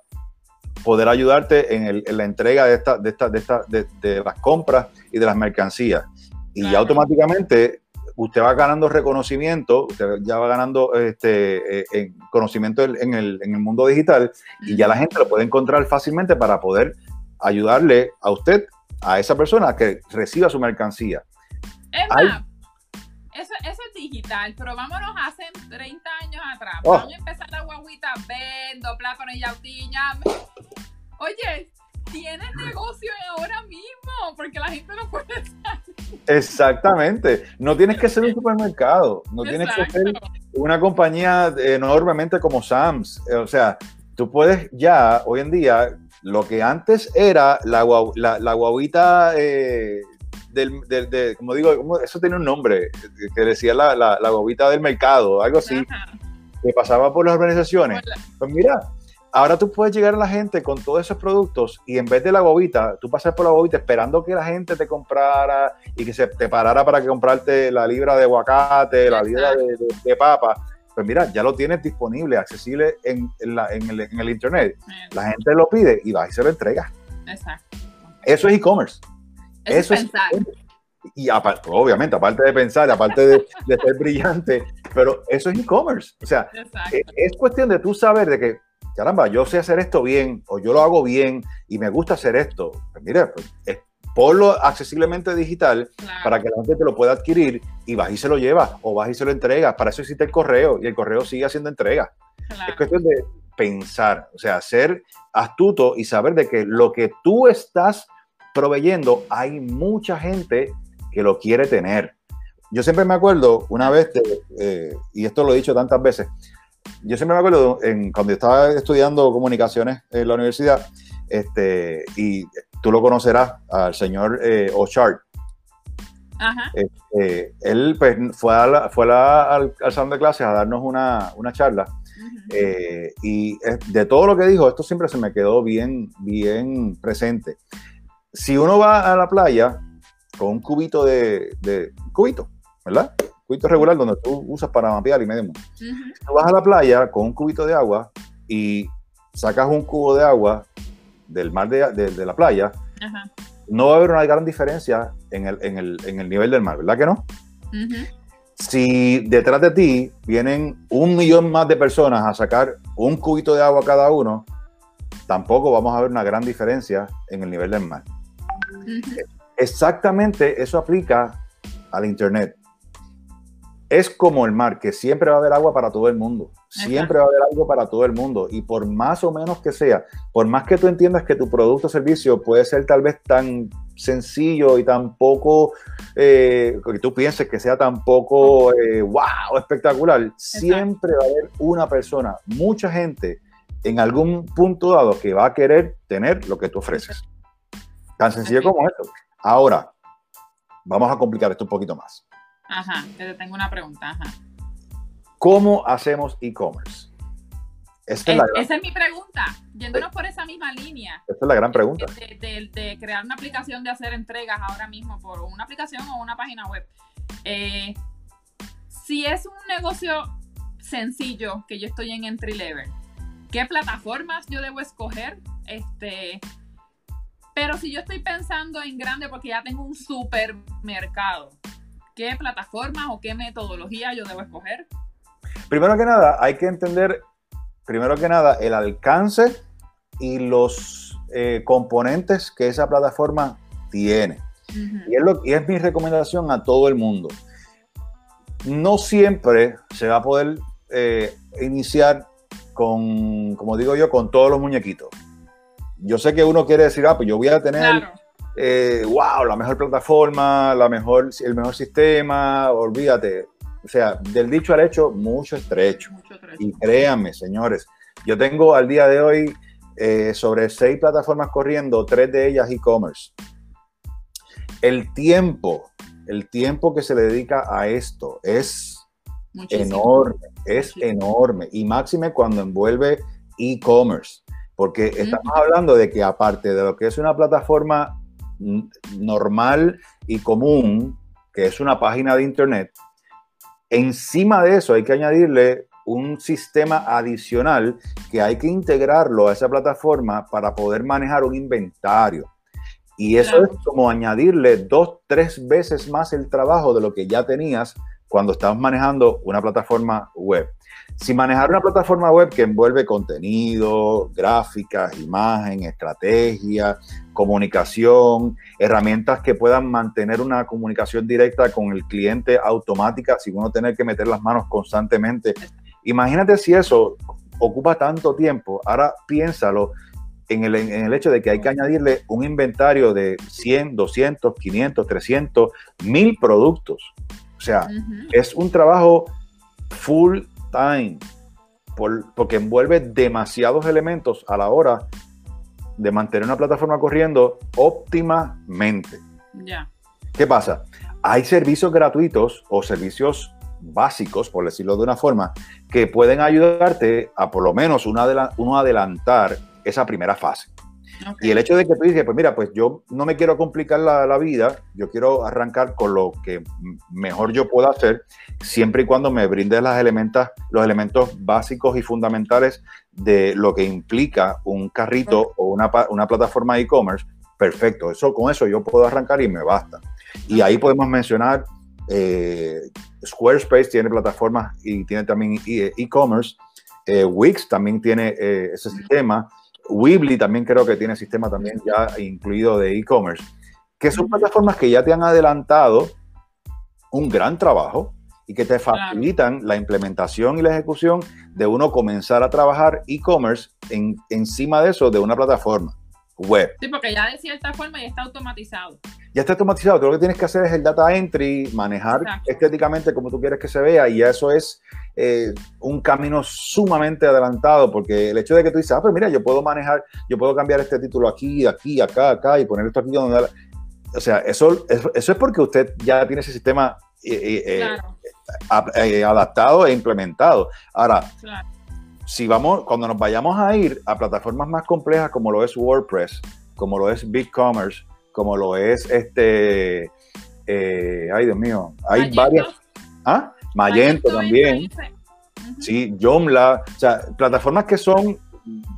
poder ayudarte en, la entrega de, esta, de, esta, de, esta, de, las compras y de las mercancías. Y ya automáticamente usted va ganando reconocimiento, usted ya va ganando este, eh, conocimiento en el, en el mundo digital y ya la gente lo puede encontrar fácilmente para poder ayudarle a usted a esa persona que reciba su mercancía. Es más, eso, es digital, pero vámonos hace 30 años atrás. Oh. Vamos a empezar la guaguita, vendo plátano y yautilla. Oye, tienes negocio ahora mismo, porque la gente no puede salir. Exactamente. No tienes que ser un supermercado, no tienes que ser una compañía enormemente como Sam's. O sea, tú puedes ya, hoy en día, lo que antes era la, la, guaguita eh, del, del como digo, eso tiene un nombre, que decía la, la, guaguita del mercado, algo así, que pasaba por las organizaciones. Pues mira, ahora tú puedes llegar a la gente con todos esos productos y en vez de la guaguita, tú pasas por la guaguita esperando que la gente te comprara y que se te parara para que comprarte la libra de aguacate, la libra de, de papa pues mira, ya lo tienes disponible, accesible en, el, Internet. La gente lo pide y va y se lo entrega. Exacto. Eso es e-commerce. Eso, es pensar. y aparte, obviamente, aparte de pensar, aparte de, ser brillante, pero eso es e-commerce. O sea, es, es, cuestión de tú saber de que, caramba, yo sé hacer esto bien o yo lo hago bien y me gusta hacer esto. Pues mira, pues, es ponlo accesiblemente digital para que la gente te lo pueda adquirir y vas y se lo lleva o vas y se lo entregas. Para eso existe el correo y el correo sigue haciendo entrega. Es cuestión de pensar, o sea, ser astuto y saber de que lo que tú estás proveyendo, hay mucha gente que lo quiere tener. Yo siempre me acuerdo una vez, eh, y esto lo he dicho tantas veces, yo siempre me acuerdo en, cuando estaba estudiando comunicaciones en la universidad, este, y tú lo conocerás, al señor eh, O'Chart. Este, él pues, fue, fue al, salón de clases a darnos una, charla Eh, y de todo lo que dijo, esto siempre se me quedó bien, bien presente. Si uno va a la playa con un cubito de, cubito, ¿verdad? Cubito regular donde tú usas para mapear y medio Si tú vas a la playa con un cubito de agua y sacas un cubo de agua del mar de, la playa, no va a haber una gran diferencia en el, nivel del mar, ¿verdad que no? Si detrás de ti vienen un millón más de personas a sacar un cubito de agua cada uno, tampoco vamos a ver una gran diferencia en el nivel del mar. Exactamente eso aplica al Internet. Es como el mar, que siempre va a haber agua para todo el mundo. Siempre va a haber algo para todo el mundo. Y por más o menos que sea, por más que tú entiendas que tu producto o servicio puede ser tal vez tan sencillo y tan poco, eh, que tú pienses que sea tan poco, wow, eh, espectacular, siempre va a haber una persona, mucha gente en algún punto dado que va a querer tener lo que tú ofreces. Tan sencillo como eso. Ahora, vamos a complicar esto un poquito más. Ajá, te tengo una pregunta. Ajá. ¿Cómo hacemos e-commerce? Esa es, mi pregunta, yéndonos por esa misma línea. Esa es la gran pregunta. De, crear una aplicación de hacer entregas ahora mismo por una aplicación o una página web. Eh, si es un negocio sencillo que yo estoy en entry level, ¿qué plataformas yo debo escoger? Este, pero si yo estoy pensando en grande porque ya tengo un supermercado, ¿qué plataformas o qué metodología yo debo escoger? Primero que nada, hay que entender, primero que nada, el alcance y los eh, componentes que esa plataforma tiene. y, es lo, y es mi recomendación a todo el mundo. No siempre se va a poder eh, iniciar con, como digo yo, con todos los muñequitos. Yo sé que uno quiere decir, ah, pues yo voy a tener, eh, wow, la mejor plataforma, la mejor, el mejor sistema, olvídate. O sea, del dicho al hecho, mucho estrecho. Y créanme, señores, yo tengo al día de hoy eh, sobre seis plataformas corriendo, tres de ellas e-commerce. El tiempo, el tiempo que se le dedica a esto es enorme, es enorme. Y máxime cuando envuelve e-commerce. Porque estamos hablando de que aparte de lo que es una plataforma normal y común, que es una página de internet, Encima de eso hay que añadirle un sistema adicional que hay que integrarlo a esa plataforma para poder manejar un inventario. Y eso es como añadirle dos, tres veces más el trabajo de lo que ya tenías cuando estabas manejando una plataforma web. Si manejar una plataforma web que envuelve contenido, gráficas, imagen, estrategia, comunicación, herramientas que puedan mantener una comunicación directa con el cliente automática sin uno tener que meter las manos constantemente. Imagínate si eso ocupa tanto tiempo. Ahora piénsalo en el, en el hecho de que hay que añadirle un inventario de 100, 200, 500, 300, 1000 productos. O sea, es un trabajo full time, porque envuelve demasiados elementos a la hora de mantener una plataforma corriendo óptimamente. Ya. ¿Qué pasa? Hay servicios gratuitos o servicios básicos, por decirlo de una forma, que pueden ayudarte a por lo menos uno adelantar esa primera fase. Y el hecho de que tú dices, pues mira, pues yo no me quiero complicar la, vida, yo quiero arrancar con lo que mejor yo puedo hacer, siempre y cuando me brindes las elementos, los elementos básicos y fundamentales de lo que implica un carrito o una, una plataforma e-commerce, perfecto, eso, con eso yo puedo arrancar y me basta. Y ahí podemos mencionar, eh, Squarespace tiene plataformas y tiene también e-commerce, eh, Wix también tiene eh, ese sistema. Weebly también creo que tiene sistema también ya incluido de e-commerce, que son plataformas que ya te han adelantado un gran trabajo y que te facilitan la implementación y la ejecución de uno comenzar a trabajar e-commerce en, encima de eso de una plataforma web. Sí, porque ya de cierta forma ya está automatizado. Ya está automatizado. Todo lo que tienes que hacer es el data entry, manejar estéticamente como tú quieres que se vea y eso es eh, un camino sumamente adelantado porque el hecho de que tú dices, ah, pero mira, yo puedo manejar, yo puedo cambiar este título aquí, aquí, acá, acá y poner esto aquí donde... O sea, eso, eso, es porque usted ya tiene ese sistema eh, eh, adaptado e implementado. Ahora, si vamos, cuando nos vayamos a ir a plataformas más complejas como lo es WordPress, como lo es BigCommerce, como lo es este, eh, ay Dios mío, hay varias, ¿ah? Magento, también, sí, Joomla, o sea, plataformas que son,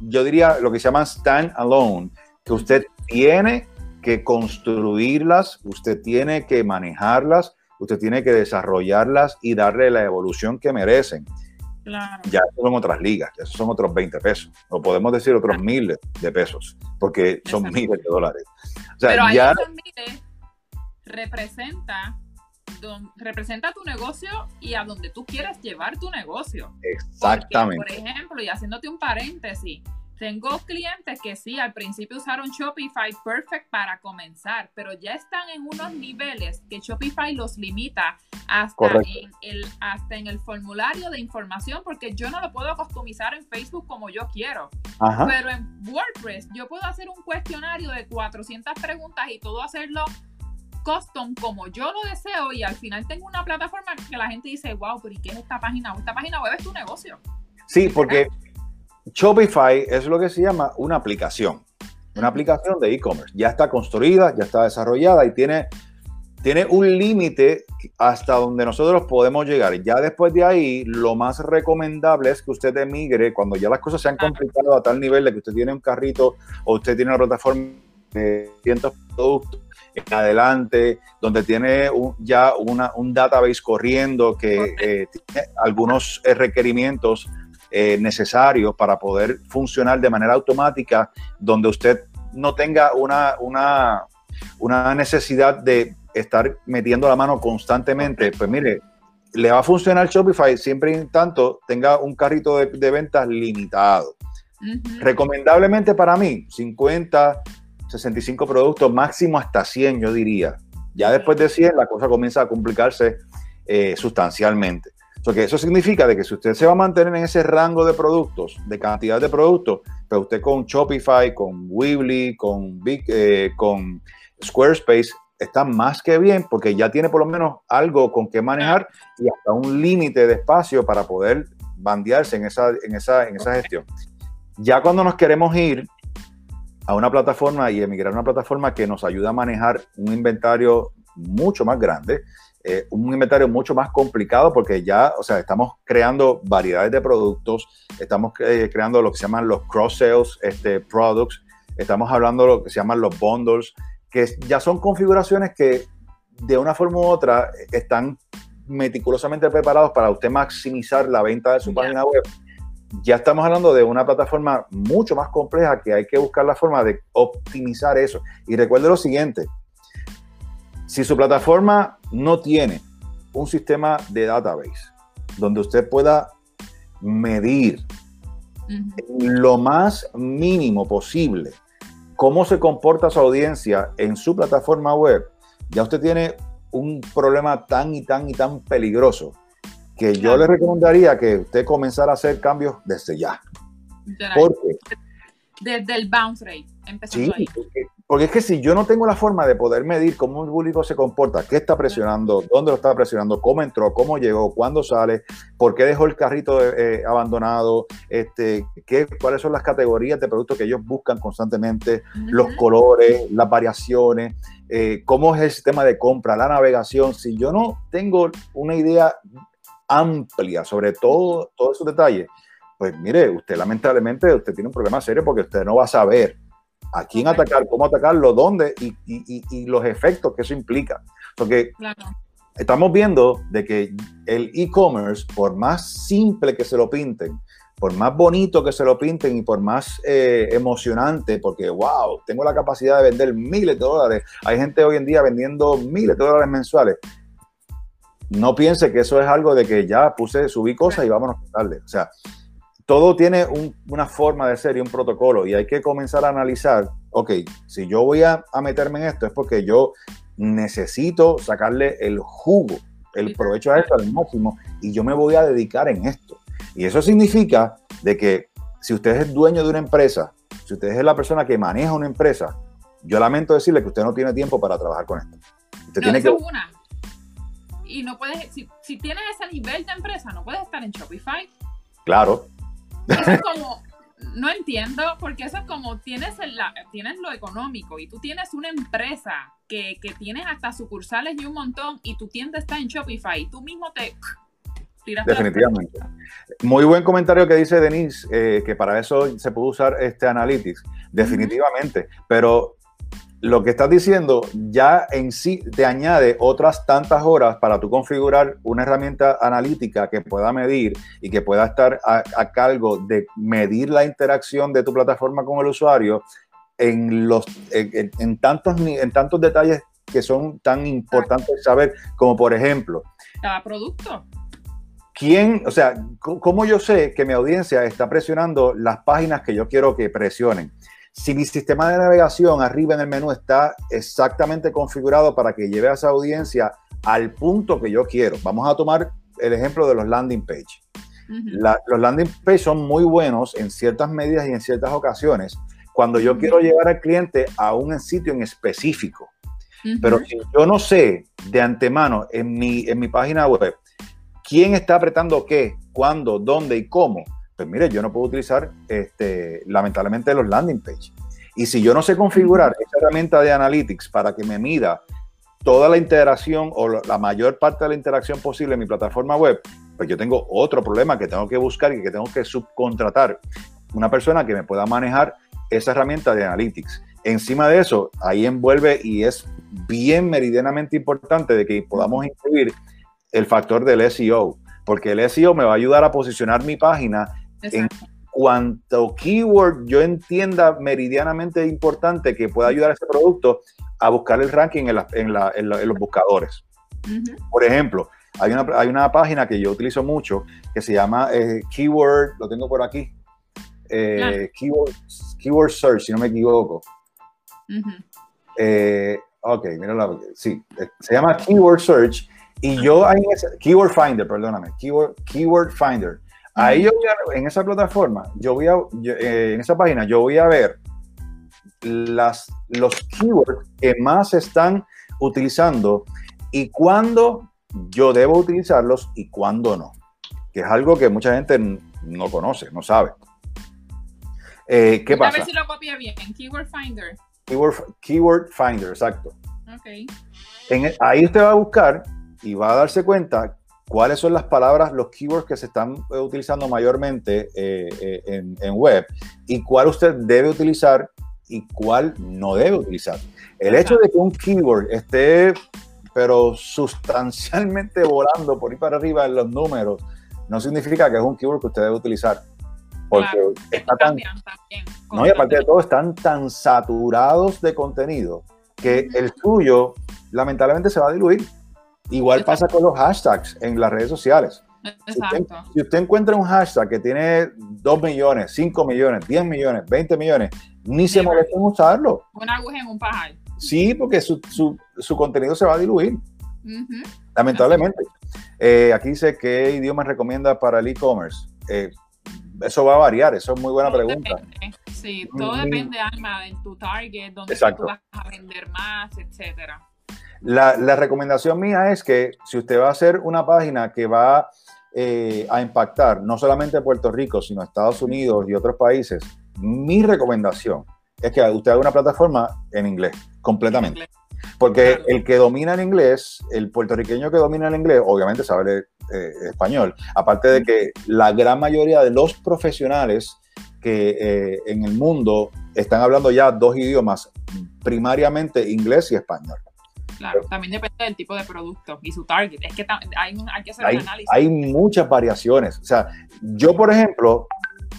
yo diría, lo que se llaman stand alone, que usted tiene que construirlas, usted tiene que manejarlas, usted tiene que desarrollarlas y darle la evolución que merecen. Ya son otras ligas, ya son otros 20 pesos, o podemos decir otros miles de pesos, porque son miles de dólares. Pero ya... miles representa, representa tu negocio y a donde tú quieres llevar tu negocio. Exactamente. por ejemplo, y haciéndote un paréntesis, tengo clientes que sí, al principio usaron Shopify Perfect para comenzar, pero ya están en unos niveles que Shopify los limita hasta en, el, hasta en el formulario de información, porque yo no lo puedo customizar en Facebook como yo quiero. Pero en WordPress yo puedo hacer un cuestionario de 400 preguntas y todo hacerlo custom como yo lo deseo y al final tengo una plataforma que la gente dice, wow, pero ¿y qué es esta página? Esta página web es tu negocio. Sí, porque... Shopify es lo que se llama una aplicación, una aplicación de e-commerce. Ya está construida, ya está desarrollada y tiene, tiene un límite hasta donde nosotros podemos llegar. Ya después de ahí, lo más recomendable es que usted emigre cuando ya las cosas se han complicado a tal nivel de que usted tiene un carrito o usted tiene una plataforma de cientos productos en adelante, donde tiene ya un database corriendo que eh, tiene algunos eh, requerimientos eh, necesarios para poder funcionar de manera automática, donde usted no tenga una, una, una necesidad de estar metiendo la mano constantemente, pues mire, le va a funcionar Shopify siempre y tanto tenga un carrito de, ventas limitado. Recomendablemente para mí, 50, 65 productos, máximo hasta 100, yo diría. Ya después de 100, la cosa comienza a complicarse eh, sustancialmente que eso significa de que si usted se va a mantener en ese rango de productos, de cantidad de productos, pero usted con Shopify, con Weebly, con, eh, Squarespace, está más que bien porque ya tiene por lo menos algo con que manejar y hasta un límite de espacio para poder bandearse en esa, en, esa, en esa gestión. Ya cuando nos queremos ir a una plataforma y emigrar a una plataforma que nos ayuda a manejar un inventario mucho más grande, eh, un inventario mucho más complicado porque ya, o sea, estamos creando variedades de productos, estamos eh, creando lo que se llaman los cross-sales este, products, estamos hablando de lo que se llaman los bundles, que ya son configuraciones que de una forma u otra están meticulosamente preparados para usted maximizar la venta de su página web. Ya estamos hablando de una plataforma mucho más compleja que hay que buscar la forma de optimizar eso. Y recuerde lo siguiente, si su plataforma no tiene un sistema de database donde usted pueda medir lo más mínimo posible cómo se comporta su audiencia en su plataforma web, ya usted tiene un problema tan y tan y tan peligroso que yo le recomendaría que usted comenzara a hacer cambios desde ya. Porque desde el bounce rate, empezando ahí. Porque es que si yo no tengo la forma de poder medir cómo un público se comporta, qué está presionando, dónde lo está presionando, cómo entró, cómo llegó, cuándo sale, por qué dejó el carrito eh, abandonado, este, qué, cuáles son las categorías de productos que ellos buscan constantemente, los colores, las variaciones, eh, cómo es el sistema de compra, la navegación. Si yo no tengo una idea amplia sobre todo, todos esos detalles, pues mire, usted lamentablemente usted tiene un problema serio porque usted no va a saber a quién atacar, cómo atacarlo, dónde y, los efectos que eso implica. Porque estamos viendo de que el e-commerce, por más simple que se lo pinten, por más bonito que se lo pinten y por más eh, emocionante, porque wow, tengo la capacidad de vender miles de dólares. Hay gente hoy en día vendiendo miles de dólares mensuales. No piense que eso es algo de que ya puse, subí cosas y vámonos a darle. O sea, todo tiene una forma de ser y un protocolo y hay que comenzar a analizar, ok, si yo voy a, meterme en esto es porque yo necesito sacarle el jugo, el provecho a esto al máximo y yo me voy a dedicar en esto. Y eso significa de que si usted es dueño de una empresa, si usted es la persona que maneja una empresa, yo lamento decirle que usted no tiene tiempo para trabajar con esto. Usted tiene que... una. Y no puedes, si, si tienes ese nivel de empresa, no puedes estar en Shopify. Claro, Eso es como, no entiendo, porque eso es como tienes, tienes lo económico y tú tienes una empresa que, que tienes hasta sucursales y un montón y tu tienda está en Shopify y tú mismo te Definitivamente. Muy buen comentario que dice Denise, eh, que para eso se puede usar este Analytics. Definitivamente. Pero lo que estás diciendo ya en sí te añade otras tantas horas para tú configurar una herramienta analítica que pueda medir y que pueda estar a, cargo de medir la interacción de tu plataforma con el usuario en, los, en, tantos, en tantos detalles que son tan importantes saber, como por ejemplo... Cada producto. ¿Quién, o sea, cómo yo sé que mi audiencia está presionando las páginas que yo quiero que presionen? Si mi sistema de navegación arriba en el menú está exactamente configurado para que lleve a esa audiencia al punto que yo quiero. Vamos a tomar el ejemplo de los landing page. los landing page son muy buenos en ciertas medidas y en ciertas ocasiones cuando yo quiero llevar al cliente a un sitio en específico. Pero si yo no sé de antemano en mi, en mi página web quién está apretando qué, cuándo, dónde y cómo, pues mire, yo no puedo utilizar este, lamentablemente los landing page. Y si yo no sé configurar esa herramienta de analytics para que me mida toda la interacción o la mayor parte de la interacción posible en mi plataforma web, pues yo tengo otro problema que tengo que buscar y que tengo que subcontratar una persona que me pueda manejar esa herramienta de analytics. Encima de eso, ahí envuelve y es bien meridianamente importante de que podamos incluir el factor del SEO, porque el SEO me va a ayudar a posicionar mi página en cuanto keyword yo entienda meridianamente importante que pueda ayudar a ese producto a buscar el ranking en, los buscadores. Por ejemplo, hay una, hay una, página que yo utilizo mucho que se llama eh, Keyword, lo tengo por aquí, eh, keyword, Search, si no me equivoco. Eh, ok, mira sí, se llama Keyword Search y yo ahí en Keyword Finder, perdóname, Keyword, Keyword Finder. Ahí yo voy a, en esa plataforma, yo voy a, eh, en esa página, yo voy a ver las, los keywords que más están utilizando y cuándo yo debo utilizarlos y cuándo no. Que es algo que mucha gente no conoce, no sabe. Eh, ¿Qué pasa? A ver si lo copia bien. Keyword Finder. Keyword, Finder, exacto. Ok. ahí usted va a buscar y va a darse cuenta cuáles son las palabras, los keywords que se están eh, utilizando mayormente eh, eh, en, web y cuál usted debe utilizar y cuál no debe utilizar. El hecho de que un keyword esté, pero sustancialmente volando por ahí para arriba en los números, no significa que es un keyword que usted debe utilizar. Porque está tan, no, y aparte de todo, están tan saturados de contenido que el suyo lamentablemente se va a diluir. Igual pasa con los hashtags en las redes sociales. Exacto. Si usted, encuentra un hashtag que tiene 2 millones, 5 millones, 10 millones, 20 millones, ni se molesta en usarlo. Una aguja en un pajar. Sí, porque su, contenido se va a diluir. Lamentablemente. Eh, aquí dice qué idioma recomienda para el e-commerce. Eh, eso va a variar, eso es muy buena pregunta. Sí, todo depende, Alma, de tu target, donde tú vas a vender más, etcétera. La, recomendación mía es que si usted va a hacer una página que va eh, a impactar no solamente Puerto Rico, sino Estados Unidos y otros países, mi recomendación es que usted haga una plataforma en inglés, completamente. Porque el que domina el inglés, el puertorriqueño que domina el inglés, obviamente sabe eh, español. Aparte de que la gran mayoría de los profesionales que eh, en el mundo están hablando ya dos idiomas, primariamente inglés y español. Claro, también depende del tipo de producto y su target. Es que hay, que hacer un análisis. Hay muchas variaciones. O sea, yo, por ejemplo,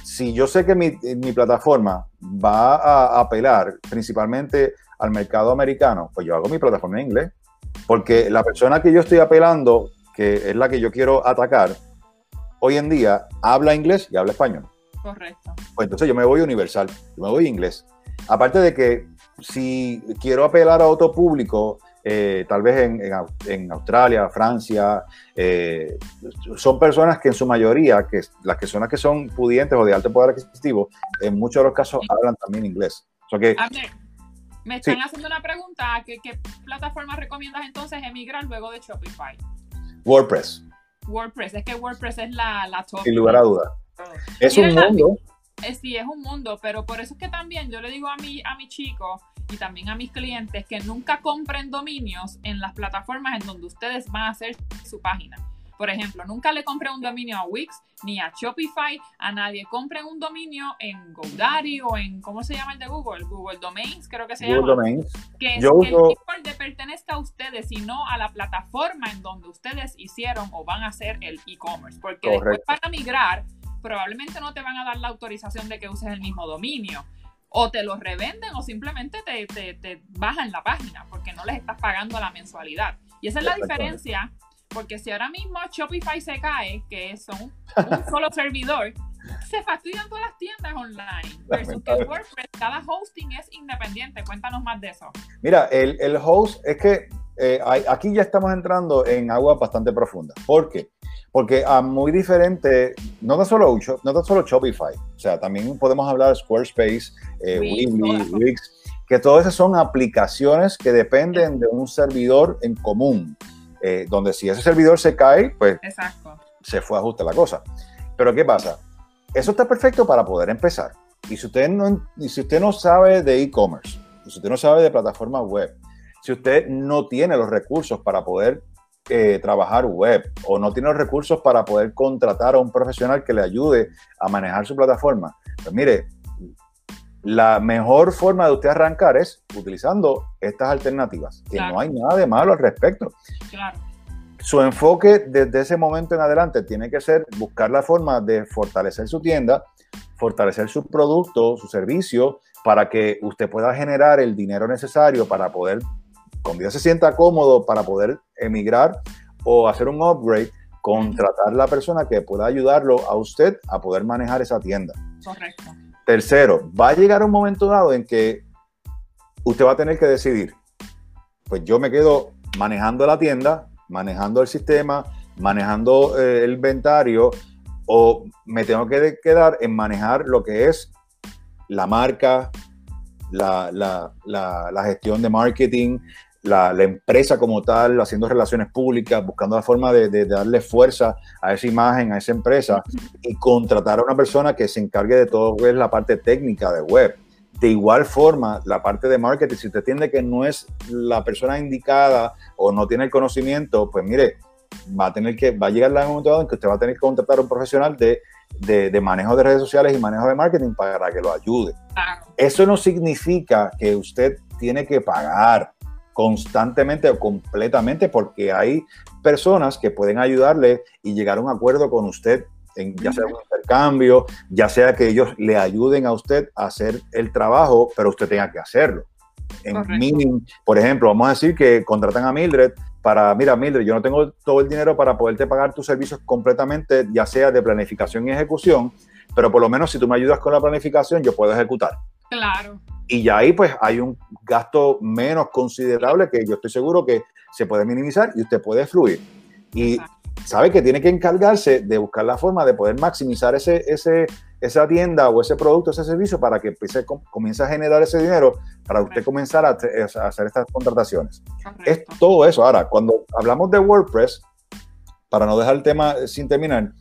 si yo sé que mi, plataforma va a apelar principalmente al mercado americano, pues yo hago mi plataforma en inglés. Porque la persona que yo estoy apelando, que es la que yo quiero atacar, hoy en día habla inglés y habla español. Correcto. Pues entonces yo me voy universal, yo me voy inglés. Aparte de que si quiero apelar a otro público eh, tal vez en, Australia, Francia, eh, son personas que en su mayoría, que las que son las que son pudientes o de alto poder adquisitivo, en muchos de los casos hablan también inglés. que, me están haciendo una pregunta, ¿qué, plataforma recomiendas entonces emigrar luego de Shopify? WordPress. WordPress, es que WordPress es la, la top. Sin lugar a duda. Es un mundo. sí, es un mundo, pero por eso es que también yo le digo a mi, a mi chico y también a mis clientes que nunca compren dominios en las plataformas en donde ustedes van a hacer su página. Por ejemplo, nunca le compren un dominio a Wix ni a Shopify, a nadie. Compren un dominio en GoDaddy o en, ¿cómo se llama el de Google? Google Domains, creo que se Google llama. Domains. Que, Yo que uso- el keyword le pertenezca a ustedes y no a la plataforma en donde ustedes hicieron o van a hacer el e-commerce. Porque después Correcto. para migrar, probablemente no te van a dar la autorización de que uses el mismo dominio. O te lo revenden o simplemente te, te, te bajan la página porque no les estás pagando la mensualidad. Y esa es la diferencia, porque si ahora mismo Shopify se cae, que son un solo servidor, se fastidian todas las tiendas online. Versus que. WordPress, cada hosting es independiente. Cuéntanos más de eso. Mira, el, el host es que eh, aquí ya estamos entrando en agua bastante profunda. ¿Por qué? Porque a muy diferente, no tan solo, no tan solo Shopify, o sea, también podemos hablar de Squarespace, eh, Wix, Weebly, que todas esas son aplicaciones que dependen de un servidor en común, eh, donde si ese servidor se cae, pues Exacto. se fue a ajuste la cosa. Pero ¿qué pasa? Eso está perfecto para poder empezar. Y si usted no, y si usted no sabe de e-commerce, si usted no sabe de plataformas web, si usted no tiene los recursos para poder eh, trabajar web o no tiene los recursos para poder contratar a un profesional que le ayude a manejar su plataforma, pues mire, la mejor forma de usted arrancar es utilizando estas alternativas, que Claro. no hay nada de malo al respecto Claro. su enfoque desde ese momento en adelante tiene que ser buscar la forma de fortalecer su tienda, fortalecer su producto, su servicio, para que usted pueda generar el dinero necesario para poder, cuando ya se sienta cómodo, para poder emigrar o hacer un upgrade, contratar la persona que pueda ayudarlo a usted a poder manejar esa tienda. Correcto. Tercero, va a llegar un momento dado en que usted va a tener que decidir, pues yo me quedo manejando la tienda, manejando el sistema, manejando eh, el inventario, o me tengo que quedar en manejar lo que es la marca, la, la- la- la gestión de marketing, la, la empresa como tal, haciendo relaciones públicas, buscando la forma de, de darle fuerza a esa imagen, a esa empresa, y contratar a una persona que se encargue de todo es la parte técnica de web. De igual forma, la parte de marketing, si usted entiende que no es la persona indicada o no tiene el conocimiento, pues mire, va a tener que, va a llegar el momento dado en que usted va a tener que contratar a un profesional de, de, de manejo de redes sociales y manejo de marketing para que lo ayude. Eso no significa que usted tiene que pagar constantemente o completamente porque hay personas que pueden ayudarle y llegar a un acuerdo con usted en ya sea un intercambio, ya sea que ellos le ayuden a usted a hacer el trabajo, pero usted tenga que hacerlo. En mínimo, por ejemplo, vamos a decir que contratan a Mildred para, mira, Mildred, yo no tengo todo el dinero para poderte pagar tus servicios completamente, ya sea de planificación y ejecución, pero por lo menos si tú me ayudas con la planificación, yo puedo ejecutar. Claro. Y ya ahí pues hay un gasto menos considerable que yo estoy seguro que se puede minimizar y usted puede fluir. Y Exacto. sabe que tiene que encargarse de buscar la forma de poder maximizar ese, ese, esa tienda o ese producto, ese servicio para que empiece, com- comience a generar ese dinero para usted comenzar a, hacer estas contrataciones. Es todo eso. Ahora, cuando hablamos de WordPress, para no dejar el tema eh, sin terminar.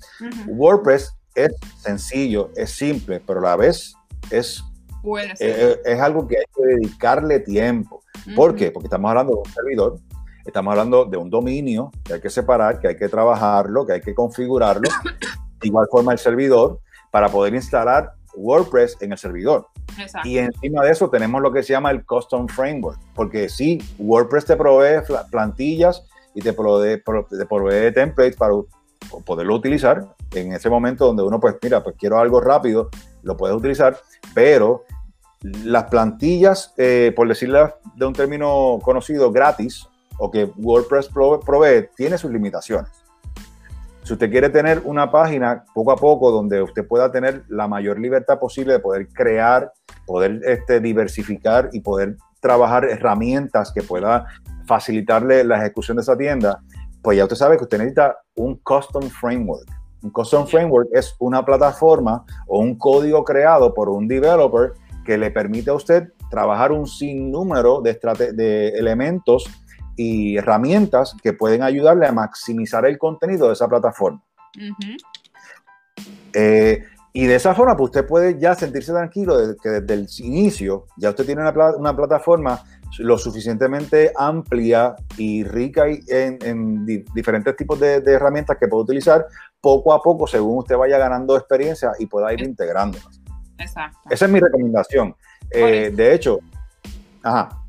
WordPress es sencillo, es simple, pero a la vez es Puede ser. eh, es algo que hay que dedicarle tiempo. ¿Por qué? Porque estamos hablando de un servidor, estamos hablando de un dominio que hay que separar, que hay que trabajarlo, que hay que configurarlo. De igual forma el servidor para poder instalar WordPress en el servidor. Exacto. Y encima de eso tenemos lo que se llama el Custom Framework, porque sí, WordPress te provee plantillas y te provee, pro- te provee templates para poderlo utilizar en ese momento donde uno, pues mira, pues quiero algo rápido, lo puedes utilizar, pero las plantillas, eh, por decirlo de un término conocido, gratis, o que WordPress prove- provee, tiene sus limitaciones. Si usted quiere tener una página poco a poco donde usted pueda tener la mayor libertad posible de poder crear, poder este, diversificar y poder trabajar herramientas que pueda facilitarle la ejecución de esa tienda, pues ya usted sabe que usted necesita un custom framework. Un custom framework es una plataforma o un código creado por un developer que le permite a usted trabajar un sinnúmero de, de elementos y herramientas que pueden ayudarle a maximizar el contenido de esa plataforma. Eh, y de esa forma, pues usted puede ya sentirse tranquilo de que desde el inicio ya usted tiene una, una plataforma lo suficientemente amplia y rica en, diferentes tipos de, herramientas que puede utilizar poco a poco según usted vaya ganando experiencia y pueda ir integrándolas. Exacto. Esa es mi recomendación. Eh, de hecho, ajá.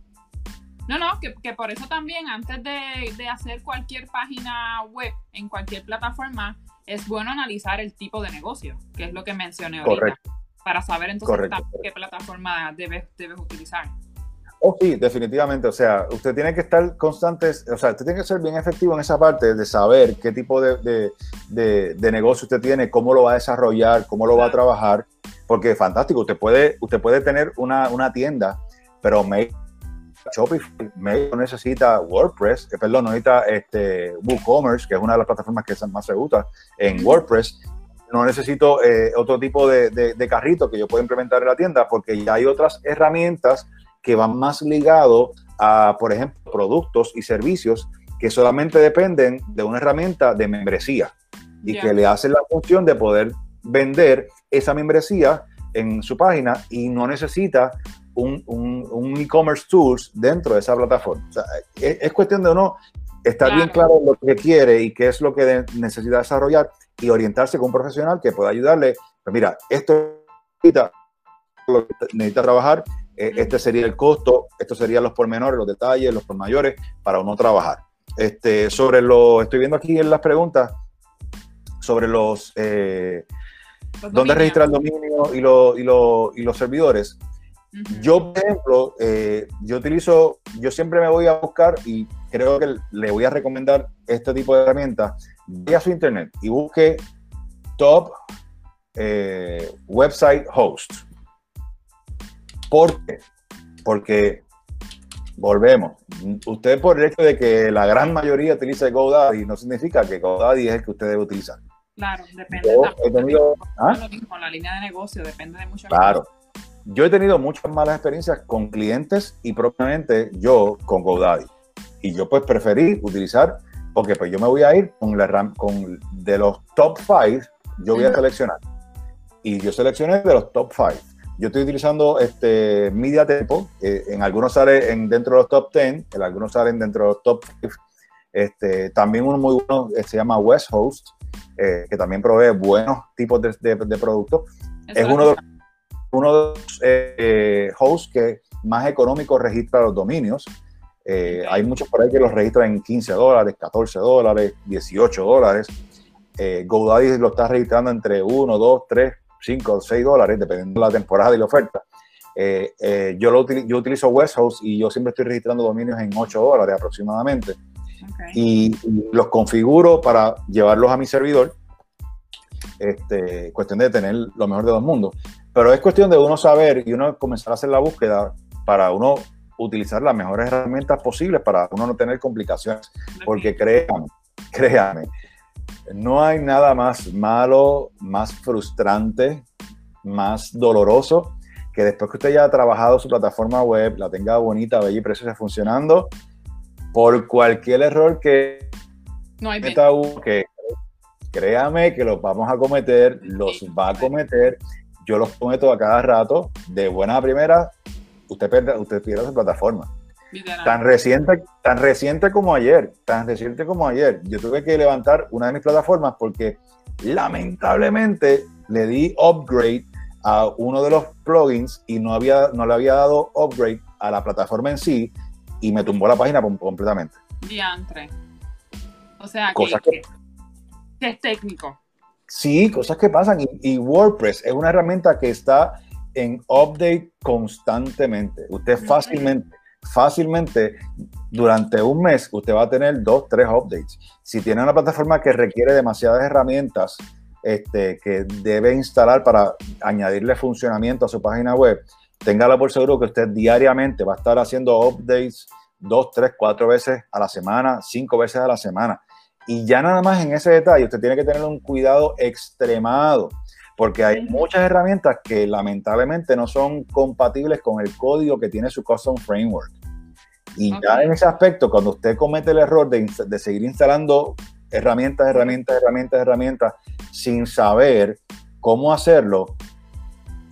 No, no, que, por eso también antes de, hacer cualquier página web en cualquier plataforma, es bueno analizar el tipo de negocio, que es lo que mencioné ahorita, para saber entonces qué plataforma debes, debes utilizar. Oh, sí, definitivamente. O sea, usted tiene que estar constante, o sea, usted tiene que ser bien efectivo en esa parte de saber qué tipo de, negocio usted tiene, cómo lo va a desarrollar, cómo lo va a trabajar, porque es fantástico. Usted puede, usted puede tener una, tienda, pero Shopify necesita WordPress, eh, perdón, necesita este, WooCommerce, que es una de las plataformas que más se usa en WordPress. No necesito eh, otro tipo de, de, carrito que yo pueda implementar en la tienda porque ya hay otras herramientas que van más ligados a, por ejemplo, productos y servicios que solamente dependen de una herramienta de membresía y que le hacen la función de poder vender esa membresía en su página y no necesita un, e-commerce tools dentro de esa plataforma. es, cuestión de uno estar bien claro lo que quiere y qué es lo que necesita desarrollar y orientarse con un profesional que pueda ayudarle. Pues mira, esto necesita, necesita trabajar, eh, este sería el costo, estos serían los pormenores, los detalles, los mayores para uno trabajar. Este, sobre lo, estoy viendo aquí en las preguntas, sobre los, eh, dónde registrar el dominio y, y, y los servidores. Yo, por ejemplo, eh, yo utilizo, yo siempre me voy a buscar y creo que le voy a recomendar este tipo de herramientas. Vaya a su internet y busque top eh, website host. ¿Por qué? Porque volvemos. Usted por el hecho de que la gran mayoría utilice GoDaddy no significa que GoDaddy es el que usted debe utilizar. Claro, depende. Yo he tenido, ¿ah? la línea de negocio depende de muchas claro. cosas. Yo he tenido muchas malas experiencias con clientes y propiamente yo con GoDaddy. Y yo pues preferí utilizar, porque pues yo me voy a ir con la RAM, con de los top 5, yo voy a seleccionar. Y yo seleccioné de los top 5. Yo estoy utilizando este Media Tempo, en algunos sale en, dentro de los top 10, en algunos salen dentro de los top 5. Este, también uno muy bueno eh, se llama West Host, eh, que también provee buenos tipos de, de, productos. es uno de los uno de los eh, hosts que más económico registra los dominios. Eh, hay muchos por ahí que los registran en 15 dólares, 14 dólares, 18 dólares. Eh, GoDaddy lo está registrando entre 1, 2, 3, 5, 6 dólares, dependiendo de la temporada y la oferta. yo, lo yo utilizo West Host y yo siempre estoy registrando dominios en 8 dólares aproximadamente. Y, y, los configuro para llevarlos a mi servidor. Este, cuestión de tener lo mejor de dos mundos. Pero es cuestión de uno saber y uno comenzar a hacer la búsqueda para uno utilizar las mejores herramientas posibles para uno no tener complicaciones. Porque créanme, créanme, no hay nada más malo, más frustrante, más doloroso que después que usted ya ha trabajado su plataforma web, la tenga bonita, bella y preciosa funcionando, por cualquier error que no hay que créame que los vamos a cometer, los va a cometer yo los cometo a cada rato, de buena a primera, usted pierde, usted pierde su plataforma. Tan reciente, tan reciente como ayer, tan reciente como ayer, yo tuve que levantar una de mis plataformas porque lamentablemente le di upgrade a uno de los plugins y no, había, no le había dado upgrade a la plataforma en sí y me tumbó la página completamente. Diantre. O sea, que, que es técnico. Sí, cosas que pasan. Y, WordPress es una herramienta que está en update constantemente. Usted fácilmente, fácilmente, durante un mes, usted va a tener dos, tres updates. Si tiene una plataforma que requiere demasiadas herramientas este, que debe instalar para añadirle funcionamiento a su página web, téngalo por seguro que usted diariamente va a estar haciendo updates dos, tres, cuatro veces a la semana, cinco veces a la semana. Y ya nada más en ese detalle, usted tiene que tener un cuidado extremado, porque hay muchas herramientas que lamentablemente no son compatibles con el código que tiene su custom framework. Y ya en ese aspecto, cuando usted comete el error de, de seguir instalando herramientas, herramientas, herramientas, herramientas, sin saber cómo hacerlo,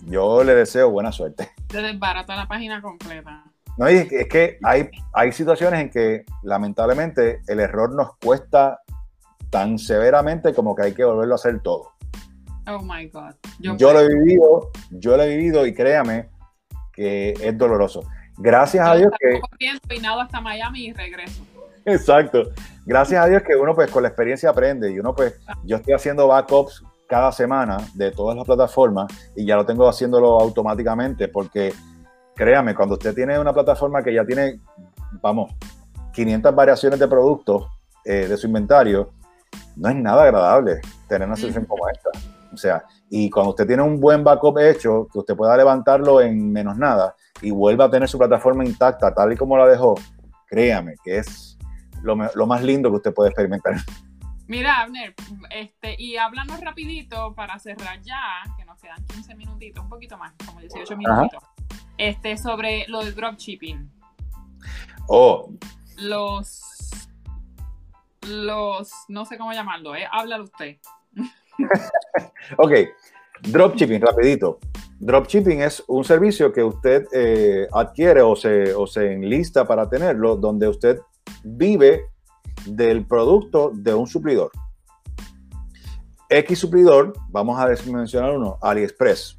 yo le deseo buena suerte. Se desbarata la página completa. No, es que hay, hay situaciones en que lamentablemente el error nos cuesta tan severamente como que hay que volverlo a hacer todo. Oh my God. Yo, lo he vivido, yo lo he vivido y créame que es doloroso. Gracias a Dios que. Peinado hasta Miami y regreso. Exacto. Gracias a Dios que uno, pues, con la experiencia aprende y uno, pues, yo estoy haciendo backups cada semana de todas las plataformas y ya lo tengo haciéndolo automáticamente porque créame, cuando usted tiene una plataforma que ya tiene, vamos, 500 variaciones de productos eh, de su inventario, no es nada agradable tener una sesión como esta. O sea, y cuando usted tiene un buen backup hecho, que usted pueda levantarlo en menos nada y vuelva a tener su plataforma intacta tal y como la dejó, créame que es lo, lo más lindo que usted puede experimentar. Mira, Abner, este, y háblanos rapidito para cerrar ya, que nos quedan 15 minutitos, un poquito más, como 18 minutitos, este, sobre lo del dropshipping. Oh. Los, los, no sé cómo llamarlo, ¿eh? Háblalo usted. ok, dropshipping, rapidito. Dropshipping es un servicio que usted eh, adquiere o se, o se enlista para tenerlo, donde usted vive del producto de un suplidor. X suplidor, vamos a mencionar uno, AliExpress,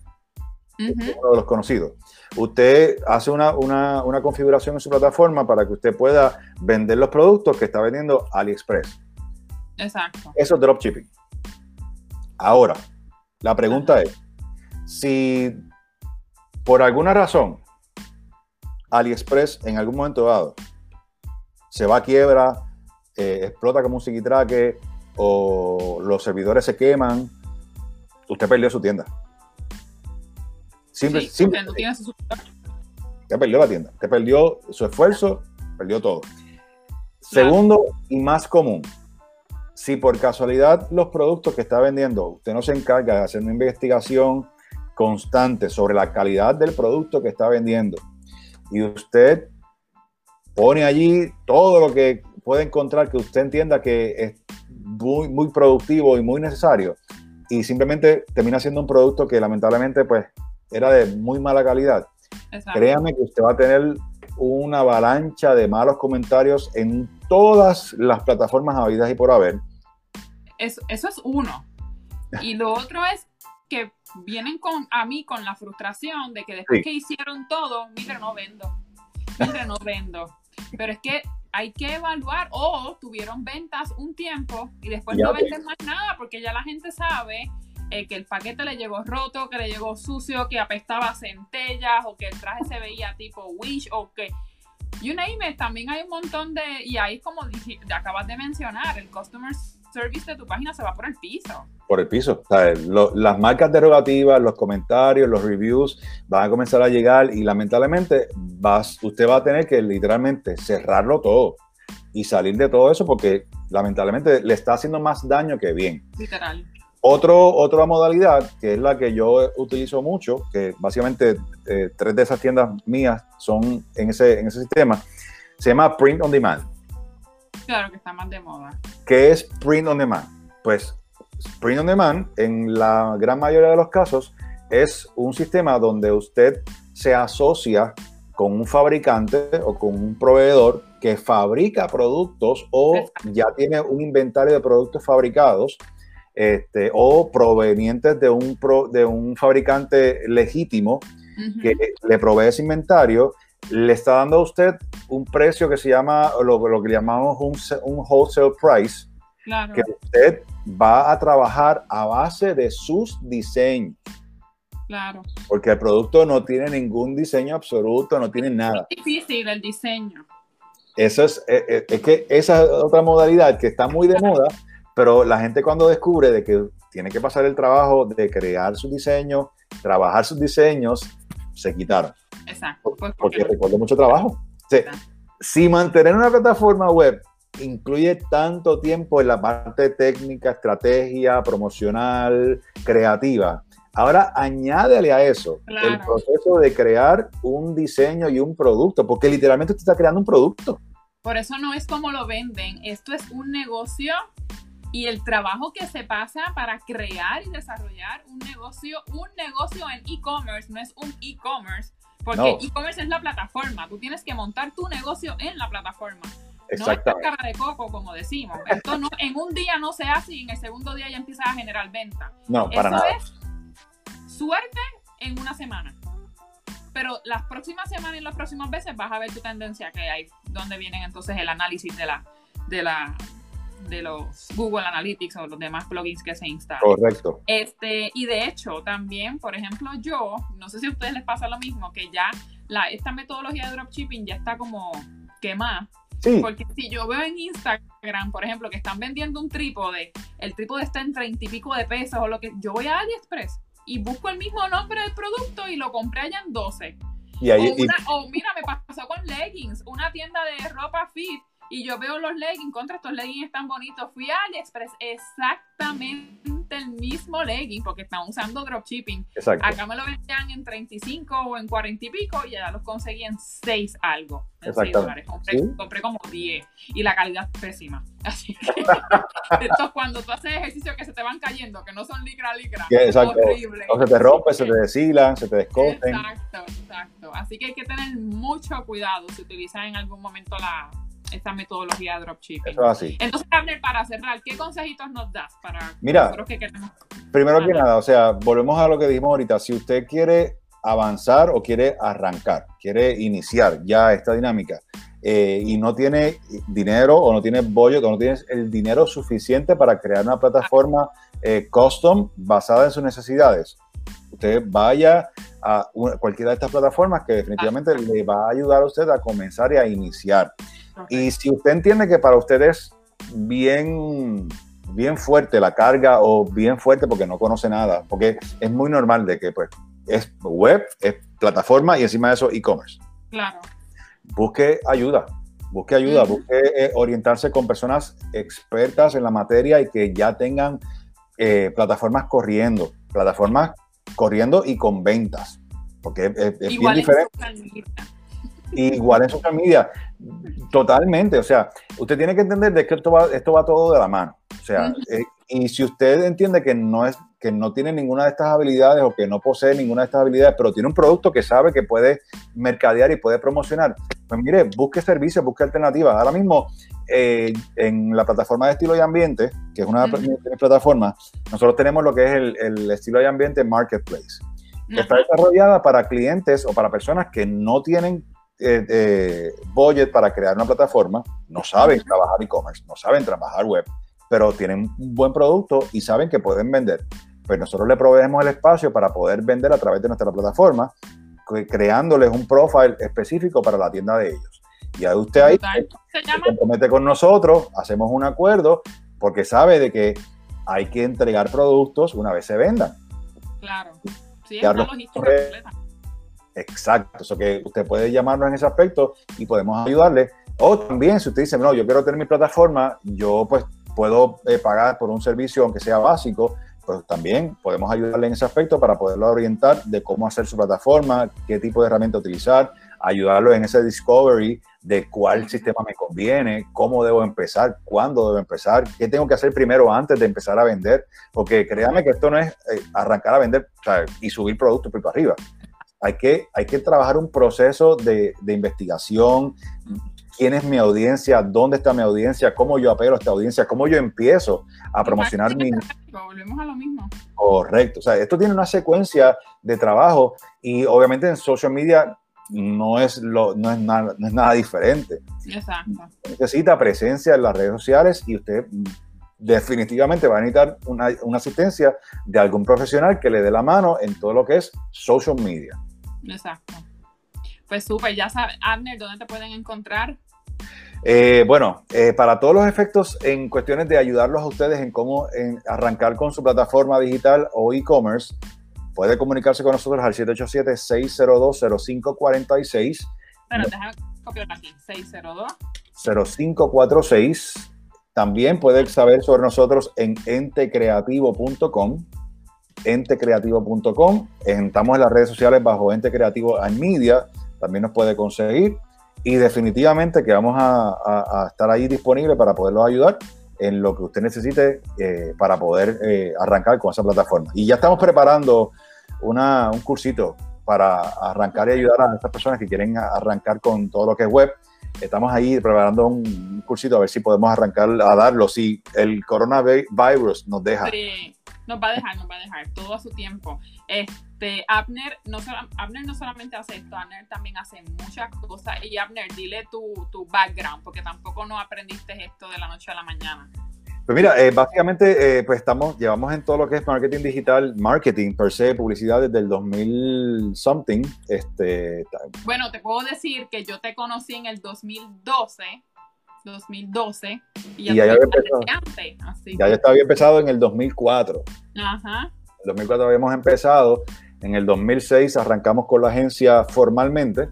uno de los conocidos. Usted hace una, configuración en su plataforma para que usted pueda vender los productos que está vendiendo AliExpress. Exacto. Eso es dropshipping. Ahora, la pregunta es, si por alguna razón AliExpress en algún momento dado se va a quiebra, eh, explota como un psiquitraque o los servidores se queman, usted perdió su tienda. Simple, simple. No tiene su... Usted perdió la tienda, usted perdió su esfuerzo, perdió todo. Segundo y más común, si por casualidad los productos que está vendiendo, usted no se encarga de hacer una investigación constante sobre la calidad del producto que está vendiendo y usted pone allí todo lo que puede encontrar que usted entienda que es muy, muy productivo y muy necesario y simplemente termina siendo un producto que lamentablemente pues era de muy mala calidad. Créame que usted va a tener una avalancha de malos comentarios en todas las plataformas habidas y por haber. Eso, eso es uno. Y lo otro es que vienen con, a mí con la frustración de que después que hicieron todo, mire, no vendo. Mire, no vendo. Pero es que hay que evaluar o tuvieron ventas un tiempo y después no venden más nada porque ya la gente sabe eh, que el paquete le llegó roto, que le llegó sucio, que apestaba centellas o que el traje se veía tipo Wish o que you name it, también hay un montón de y ahí como acabas de mencionar, el customer service de tu página se va por el piso. Por el piso. las marcas derogativas, los comentarios, los reviews van a comenzar a llegar y lamentablemente vas, usted va a tener que literalmente cerrarlo todo y salir de todo eso porque lamentablemente le está haciendo más daño que bien. Literal. Otro, otra modalidad, que es la que yo utilizo mucho, que básicamente eh, tres de esas tiendas mías son en ese, en ese sistema, se llama Print on Demand. Claro que está más de moda. ¿Qué es Print on Demand? Pues Print on Demand, en la gran mayoría de los casos, es un sistema donde usted se asocia con un fabricante o con un proveedor que fabrica productos o ya tiene un inventario de productos fabricados este, o provenientes de un, de un fabricante legítimo que le provee ese inventario, le está dando a usted un precio que se llama, lo, lo que llamamos un, un wholesale price, que usted va a trabajar a base de sus diseños. Claro. Porque el producto no tiene ningún diseño absoluto, no tiene nada. Es difícil el diseño. Eso es, es, eh, eh, es que esa es otra modalidad que está muy de moda, pero la gente cuando descubre de que tiene que pasar el trabajo de crear su diseño, trabajar sus diseños, se quitaron. Exacto. Pues, porque, recuerdo mucho trabajo. si mantener una plataforma web incluye tanto tiempo en la parte técnica, estrategia, promocional, creativa, ahora añádele a eso el proceso de crear un diseño y un producto, porque literalmente usted está creando un producto. Por eso no es como lo venden, esto es un negocio y el trabajo que se pasa para crear y desarrollar un negocio, un negocio en e-commerce, no es un e-commerce, porque e-commerce es la plataforma, tú tienes que montar tu negocio en la plataforma. No es cara de coco, como decimos. Esto no, en un día no se hace y en el segundo día ya empiezas a generar venta. No, para Eso nada. es suerte en una semana. Pero las próximas semanas y las próximas veces vas a ver tu tendencia que hay, donde vienen entonces el análisis de la, de la, de los Google Analytics o los demás plugins que se instalan. Correcto. Este, y de hecho, también, por ejemplo, yo, no sé si a ustedes les pasa lo mismo, que ya la, esta metodología de dropshipping ya está como quemada porque si yo veo en Instagram, por ejemplo, que están vendiendo un trípode, el trípode está en treinta y pico de pesos o lo que, yo voy a AliExpress y busco el mismo nombre del producto y lo compré allá en 12. Y ahí, o, mira, me pasó con leggings, una tienda de ropa fit y yo veo los leggings, contra estos leggings están bonitos. Fui a AliExpress exactamente el mismo legging porque están usando dropshipping. Acá me lo vendían en 35 o en 40 y pico y ya los conseguí en 6 algo. En 6 dólares. Compré, como 10 y la calidad es pésima. Así que esto cuando tú haces ejercicio que se te van cayendo, que no son licra licra. Horrible. O se te rompe, se te deshilan, se te descoten. Exacto, exacto. Así que hay que tener mucho cuidado si utilizas en algún momento la esta metodología de dropshipping. Eso así. Entonces, Abner, para cerrar, ¿qué consejitos nos das para Mira, que queremos? Primero que nada, o sea, volvemos a lo que dijimos ahorita. Si usted quiere avanzar o quiere arrancar, quiere iniciar ya esta dinámica eh, y no tiene dinero o no tiene bollo, o no tiene el dinero suficiente para crear una plataforma eh, custom basada en sus necesidades, usted vaya a cualquiera de estas plataformas que definitivamente le va a ayudar a usted a comenzar y a iniciar. Y si usted entiende que para usted es bien, bien fuerte la carga o bien fuerte porque no conoce nada, porque es muy normal de que pues es web, es plataforma y encima de eso e-commerce. Claro. Busque ayuda, busque ayuda, busque eh, orientarse con personas expertas en la materia y que ya tengan eh, plataformas corriendo, plataformas corriendo y con ventas, porque es, bien diferente. Igual en social media. Totalmente, o sea, usted tiene que entender de que esto va, esto va todo de la mano. O sea, eh, y si usted entiende que no es que no tiene ninguna de estas habilidades o que no posee ninguna de estas habilidades, pero tiene un producto que sabe que puede mercadear y puede promocionar, pues mire, busque servicios, busque alternativas. Ahora mismo, eh, en la plataforma de estilo y ambiente, que es una plataforma, nosotros tenemos lo que es el, el estilo y ambiente marketplace. que Está desarrollada para clientes o para personas que no tienen eh, eh, budget para crear una plataforma, no saben trabajar e-commerce, no saben trabajar web, pero tienen un buen producto y saben que pueden vender. Pues nosotros le proveemos el espacio para poder vender a través de nuestra plataforma, creándoles un profile específico para la tienda de ellos. Y ahí usted ahí se, compromete con nosotros, hacemos un acuerdo, porque sabe de que hay que entregar productos una vez se vendan. Claro. Sí, es una logística completa. Exacto, eso que usted puede llamarnos en ese aspecto y podemos ayudarle. O también, si usted dice, no, yo quiero tener mi plataforma, yo pues puedo eh, pagar por un servicio, aunque sea básico, pues también podemos ayudarle en ese aspecto para poderlo orientar de cómo hacer su plataforma, qué tipo de herramienta utilizar, ayudarlo en ese discovery de cuál sistema me conviene, cómo debo empezar, cuándo debo empezar, qué tengo que hacer primero antes de empezar a vender, porque créame que esto no es eh, arrancar a vender y subir productos por arriba hay que, hay que trabajar un proceso de, investigación, quién es mi audiencia, dónde está mi audiencia, cómo yo apelo a esta audiencia, cómo yo empiezo a promocionar mi... Volvemos a lo mismo. Correcto, o sea, esto tiene una secuencia de trabajo y obviamente en social media no es, lo, no es, nada, no es nada diferente. Exacto. Necesita presencia en las redes sociales y usted definitivamente va a necesitar una, una asistencia de algún profesional que le dé la mano en todo lo que es social media. Exacto. Pues súper, ya sabes, Abner, ¿dónde te pueden encontrar? Eh, bueno, eh, para todos los efectos, en cuestiones de ayudarlos a ustedes en cómo arrancar con su plataforma digital o e-commerce, puede comunicarse con nosotros al 787-602-0546. Bueno, déjame copiar aquí, 602. 0546. También puede saber sobre nosotros en entecreativo.com entecreativo.com. Estamos en las redes sociales bajo Ente Creativo and Media. También nos puede conseguir. Y definitivamente que vamos a, estar ahí disponible para poderlos ayudar en lo que usted necesite eh, para poder eh, arrancar con esa plataforma. Y ya estamos preparando una, un cursito para arrancar y ayudar a estas personas que quieren arrancar con todo lo que es web. Estamos ahí preparando un, cursito a ver si podemos arrancar a darlo, si el coronavirus nos deja. Nos va a dejar, nos va a dejar todo a su tiempo. Este, Abner no, Abner no solamente hace esto, Abner también hace muchas cosas. Y Abner, dile tu, tu background, porque tampoco no aprendiste esto de la noche a la mañana. Pues mira, eh, básicamente, eh, pues estamos, llevamos en todo lo que es marketing digital, marketing per se, publicidad desde el 2000 something. Este, bueno, te puedo decir que yo te conocí en el 2012, 2012, y ya, ya, empezado, ya, ya estaba empezado en el 2004. Ajá. En el 2004 habíamos empezado, en el 2006 arrancamos con la agencia formalmente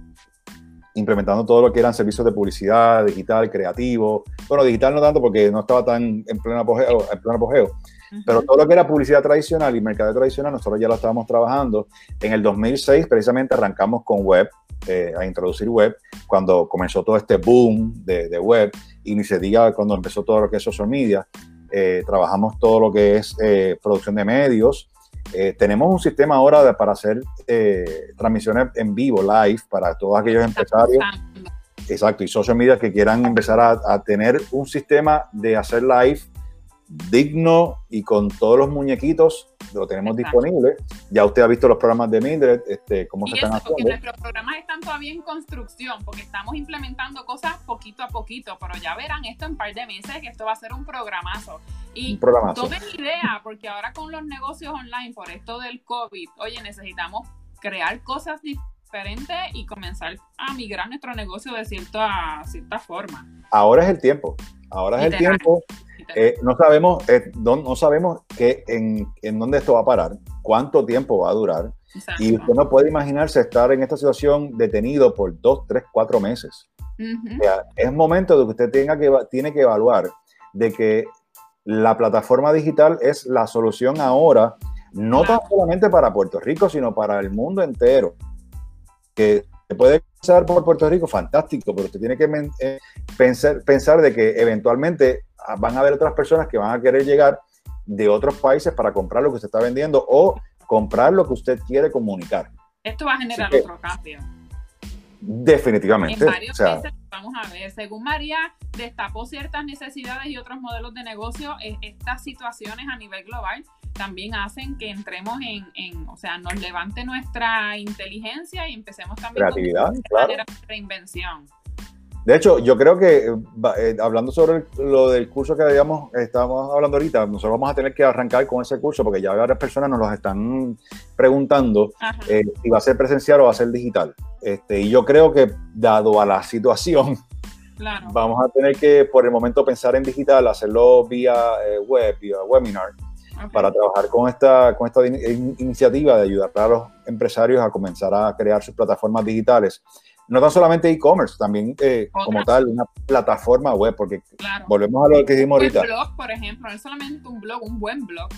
implementando todo lo que eran servicios de publicidad, digital, creativo. Bueno, digital no tanto porque no estaba tan en pleno apogeo, en pleno apogeo pero todo lo que era publicidad tradicional y mercado tradicional, nosotros ya lo estábamos trabajando. En el 2006 precisamente arrancamos con web, eh, a introducir web, cuando comenzó todo este boom de, de, web, y ni se diga cuando empezó todo lo que es social media. Eh, trabajamos todo lo que es eh, producción de medios, eh, tenemos un sistema ahora para hacer eh, transmisiones en vivo, live, para todos aquellos empresarios. Exacto, y social media que quieran empezar a, tener un sistema de hacer live digno y con todos los muñequitos lo tenemos disponible. Ya usted ha visto los programas de Mildred, este, cómo se están haciendo. Nuestros programas están todavía en construcción porque estamos implementando cosas poquito a poquito, pero ya verán esto en un par de meses que esto va a ser un programazo. Y tomen idea, porque ahora con los negocios online, por esto del COVID, oye, necesitamos crear cosas diferentes y comenzar a migrar nuestro negocio de cierta, cierta forma. Ahora es el tiempo. Ahora es el tiempo. Eh, no sabemos, eh, no, sabemos que en, en, dónde esto va a parar, cuánto tiempo va a durar. Y usted no puede imaginarse estar en esta situación detenido por dos, tres, cuatro meses. es momento de que usted tenga que, tiene que evaluar de que la plataforma digital es la solución ahora, no tan solamente para Puerto Rico, sino para el mundo entero. Que se puede pensar por Puerto Rico, fantástico, pero usted tiene que eh, pensar, pensar de que eventualmente van a haber otras personas que van a querer llegar de otros países para comprar lo que usted está vendiendo o comprar lo que usted quiere comunicar. Esto va a generar otro cambio. Definitivamente. En varios países, vamos a ver, según María destapó ciertas necesidades y otros modelos de negocio, e, estas situaciones a nivel global también hacen que entremos en, o sea, nos levante nuestra inteligencia y empecemos también Creatividad, claro. de reinvención. De hecho, yo creo que eh, hablando sobre lo del curso que habíamos, estábamos hablando ahorita, nosotros vamos a tener que arrancar con ese curso porque ya varias personas nos lo están preguntando eh, si va a ser presencial o va a ser digital. Este, y yo creo que dado a la situación, vamos a tener que por el momento pensar en digital, hacerlo vía eh, web, vía webinar, para trabajar con esta, con esta iniciativa de ayudar a los empresarios a comenzar a crear sus plataformas digitales no tan solamente e-commerce, también eh, como tal, una plataforma web, porque volvemos a lo que dijimos ahorita. Un blog, por ejemplo, no es solamente un blog, un buen blog.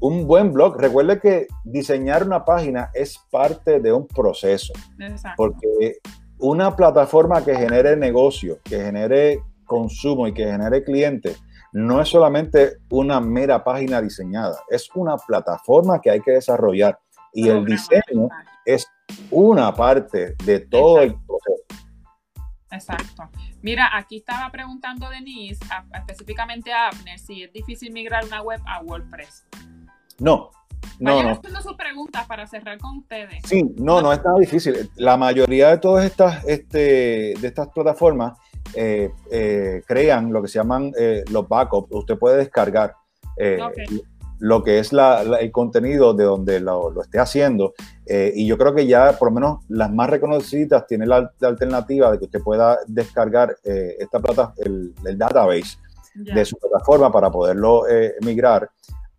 Un buen blog. Recuerde que diseñar una página es parte de un proceso. Exacto. Porque una plataforma que genere negocio, que genere consumo y que genere clientes, no es solamente una mera página diseñada, es una plataforma que hay que desarrollar. Y el diseño es una parte de todo el proceso. Exacto. Mira, aquí estaba preguntando Denise, específicamente a Abner, si es difícil migrar una web a WordPress. No, no, no. haciendo sus preguntas para cerrar con ustedes. Sí, no, no, es tan difícil. La mayoría de todas estas, este, de estas plataformas eh, eh, crean lo que se llaman eh, los backups. Usted puede descargar lo que es el contenido de donde lo, esté haciendo. Eh, y yo creo que ya por lo menos las más reconocidas tienen la, alternativa de que usted pueda descargar eh, esta plata, el, database de su plataforma para poderlo eh, migrar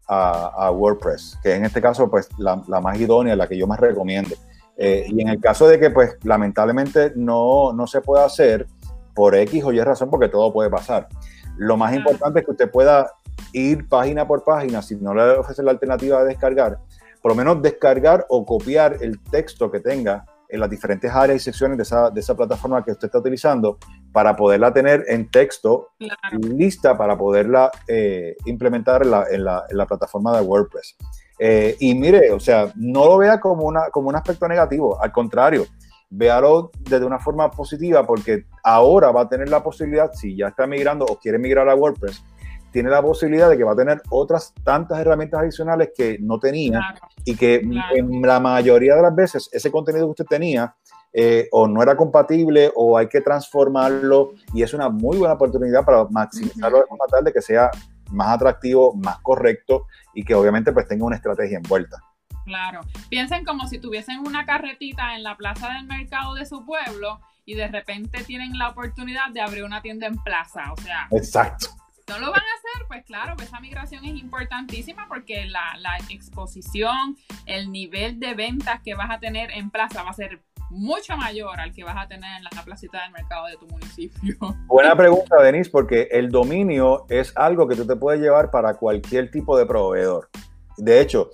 a, WordPress, que en este caso pues la, más idónea, la que yo más recomiendo. y en el caso de que pues lamentablemente no, no se pueda hacer por X o Y razón, porque todo puede pasar. Lo más importante es que usted pueda ir página por página, si no le ofrece la alternativa de descargar, por lo menos descargar o copiar el texto que tenga en las diferentes áreas y secciones de esa, de esa plataforma que usted está utilizando para poderla tener en texto lista para poderla eh, implementar en la, plataforma de WordPress. Eh, y mire, o sea, no lo vea como, una, como un aspecto negativo, al contrario, véalo desde una forma positiva porque ahora va a tener la posibilidad, si ya está migrando o quiere migrar a WordPress, tiene la posibilidad de que va a tener otras tantas herramientas adicionales que no tenía y que en la mayoría de las veces ese contenido que usted tenía eh, o no era compatible o hay que transformarlo y es una muy buena oportunidad para maximizarlo de forma tal de que sea más atractivo, más correcto y que obviamente pues tenga una estrategia envuelta. Claro, piensen como si tuviesen una carretita en la plaza del mercado de su pueblo y de repente tienen la oportunidad de abrir una tienda en plaza, o sea. Exacto no lo van a hacer, pues claro, esa migración es importantísima porque la, la, exposición, el nivel de ventas que vas a tener en plaza va a ser mucho mayor al que vas a tener en la placita del mercado de tu municipio. Buena pregunta, Denise, porque el dominio es algo que tú te puedes llevar para cualquier tipo de proveedor. De hecho,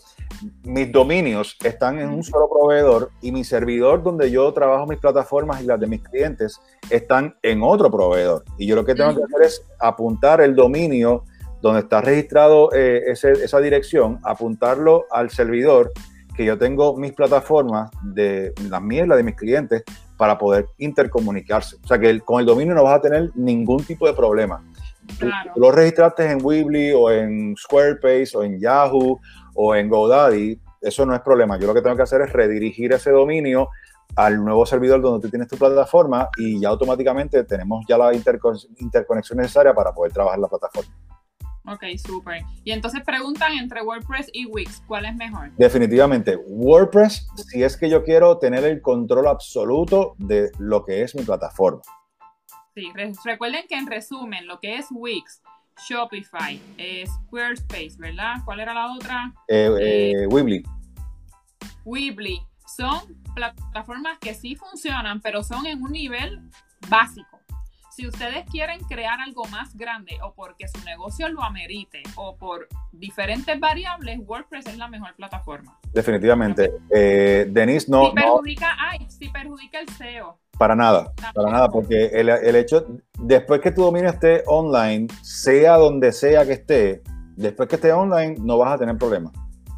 mis dominios están en un solo proveedor y mi servidor donde yo trabajo mis plataformas y las de mis clientes están en otro proveedor. Y yo lo que tengo que hacer es apuntar el dominio donde está registrado eh, esa dirección, apuntarlo al servidor que yo tengo mis plataformas de las mías las de mis clientes para poder intercomunicarse. O sea que con el dominio no vas a tener ningún tipo de problema. Tú, lo registraste en Weebly o en Squarespace o en Yahoo o en GoDaddy, eso no es problema. Yo lo que tengo que hacer es redirigir ese dominio al nuevo servidor donde tú tienes tu plataforma y ya automáticamente tenemos ya la interconexión necesaria para poder trabajar la plataforma. Ok, súper. Y entonces preguntan entre WordPress y Wix, ¿cuál es mejor? Definitivamente, WordPress, si es que yo quiero tener el control absoluto de lo que es mi plataforma. Sí, recuerden que en resumen, lo que es Wix, Shopify, eh, Squarespace, ¿verdad? ¿Cuál era la otra? Eh, eh, Weebly. Weebly. Son plataformas que sí funcionan, pero son en un nivel básico. Si ustedes quieren crear algo más grande o porque su negocio lo amerite o por diferentes variables, WordPress es la mejor plataforma. Definitivamente. Eh, Denise, no. Si perjudica, Ay, si perjudica el SEO. Para nada, para nada, porque el, el, hecho, después que tu dominio esté online, sea donde sea que esté, después que esté online, no vas a tener problemas.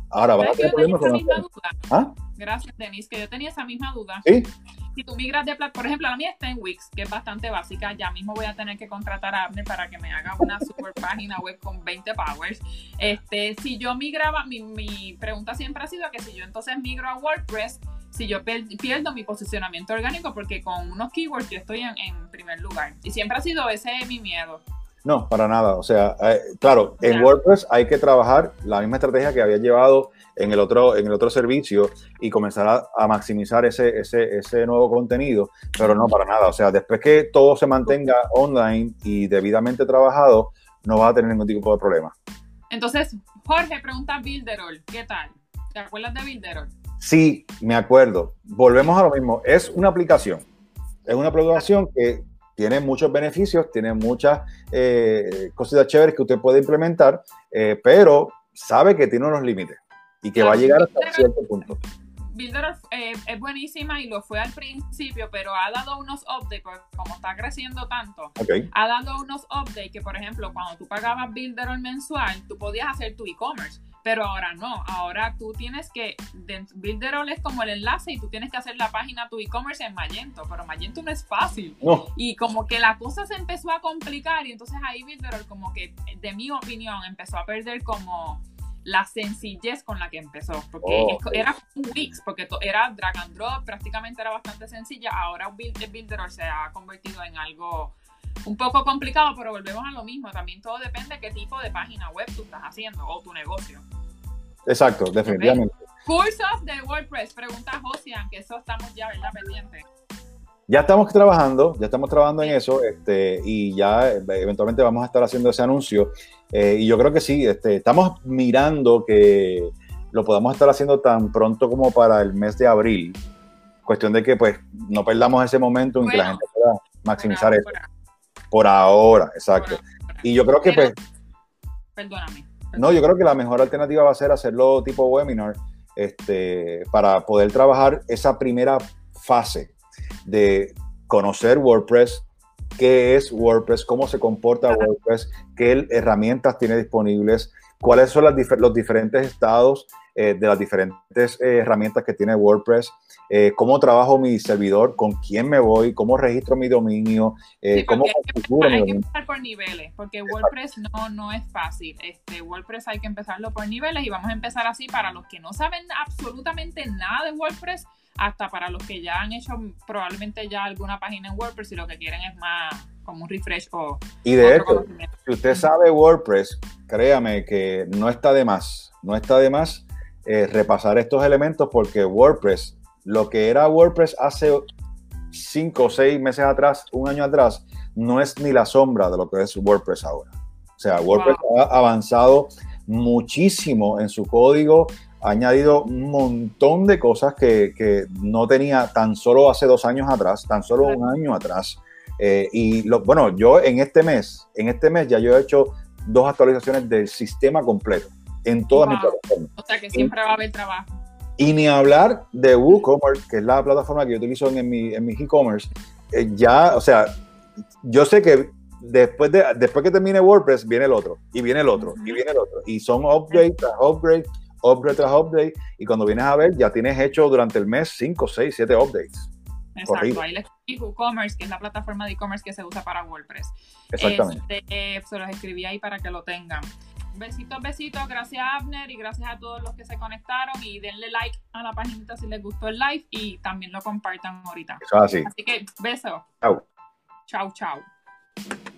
Ahora vas a tener problemas con ¿Ah? Gracias, Denise, que yo tenía esa misma duda. Sí. Si tú migras de por ejemplo, la mía está en Wix, que es bastante básica. Ya mismo voy a tener que contratar a Abner para que me haga una super página web con 20 powers. Este, si yo migraba, mi, mi pregunta siempre ha sido que si yo entonces migro a WordPress, si yo pierdo mi posicionamiento orgánico, porque con unos keywords yo estoy en, en primer lugar. Y siempre ha sido ese mi miedo. No, para nada. O sea, eh, claro, en WordPress hay que trabajar la misma estrategia que había llevado en el otro, en el otro servicio y comenzar a, maximizar ese, ese, ese, nuevo contenido, pero no para nada. O sea, después que todo se mantenga online y debidamente trabajado, no va a tener ningún tipo de problema. Entonces, Jorge pregunta Builderall, ¿qué tal? ¿Te acuerdas de Builderall? Sí, me acuerdo. Volvemos a lo mismo. Es una aplicación. Es una aplicación que tiene muchos beneficios, tiene muchas eh, cositas chéveres que usted puede implementar, eh, pero sabe que tiene unos límites y que va a llegar hasta cierto punto. Builder eh, es buenísima y lo fue al principio, pero ha dado unos updates, como está creciendo tanto, ha dado unos updates que, por ejemplo, cuando tú pagabas Builder mensual, tú podías hacer tu e-commerce. Pero ahora no, ahora tú tienes que, Builderall es como el enlace y tú tienes que hacer la página tu e-commerce en Magento, pero Magento no es fácil. Y como que la cosa se empezó a complicar y entonces ahí Builderall como que, de mi opinión, empezó a perder como la sencillez con la que empezó, porque oh, era un Wix, porque era drag and drop, prácticamente era bastante sencilla, ahora Builderall se ha convertido en algo un poco complicado, pero volvemos a lo mismo. También todo depende de qué tipo de página web tú estás haciendo o tu negocio. Exacto, definitivamente. Cursos de WordPress, pregunta Josian, que eso estamos ya, ¿verdad? Pendiente. Ya estamos trabajando, ya estamos trabajando en eso, este, y ya eventualmente vamos a estar haciendo ese anuncio. Eh, y yo creo que sí, este, estamos mirando que lo podamos estar haciendo tan pronto como para el mes de abril. Cuestión de que pues no perdamos ese momento en que la gente pueda maximizar eso. Por ahora, exacto. y yo creo que pues... Perdóname. No, yo creo que la mejor alternativa va a ser hacerlo tipo webinar este, para poder trabajar esa primera fase de conocer WordPress, qué es WordPress, cómo se comporta WordPress, qué herramientas tiene disponibles, cuáles son las los diferentes estados eh, de las diferentes eh, herramientas que tiene WordPress, eh, cómo trabajo mi servidor, con quién me voy, cómo registro mi dominio, cómo configuro Hay que empezar por niveles, porque WordPress no, no es fácil. Este, WordPress hay que empezarlo por niveles y vamos a empezar así. Para los que no saben absolutamente nada de WordPress hasta para los que ya han hecho probablemente ya alguna página en WordPress y lo que quieren es más como un refresh o... Y de hecho, si usted sabe WordPress, créame que no está de más, no está de más eh, repasar estos elementos porque WordPress, lo que era WordPress hace cinco o seis meses atrás, un año atrás, no es ni la sombra de lo que es WordPress ahora. O sea, WordPress ha avanzado muchísimo en su código, ha añadido un montón de cosas que, no tenía tan solo hace dos años atrás, tan solo un año atrás. Eh, y lo, bueno, yo en este mes, en este mes ya yo he hecho dos actualizaciones del sistema completo en todas mis plataformas. O sea que siempre va a haber trabajo. Y ni hablar de WooCommerce, que es la plataforma que yo utilizo en, mi, en mi e-commerce. Eh, ya, o sea, yo sé que después, de, después que termine WordPress, viene el otro, y viene el otro, y viene el otro. Y son upgrades upgrades upgrade tras update, y cuando vienes a ver, ya tienes hecho durante el mes 5, 6, 7 updates. Exacto, ahí les escribí WooCommerce, que es la plataforma de e-commerce que se usa para WordPress. Exactamente. Este, se los escribí ahí para que lo tengan. Besitos, besitos, gracias Abner y gracias a todos los que se conectaron y denle like a la página si les gustó el live y también lo compartan ahorita. así. Así que besos. Chao. Chao, chao.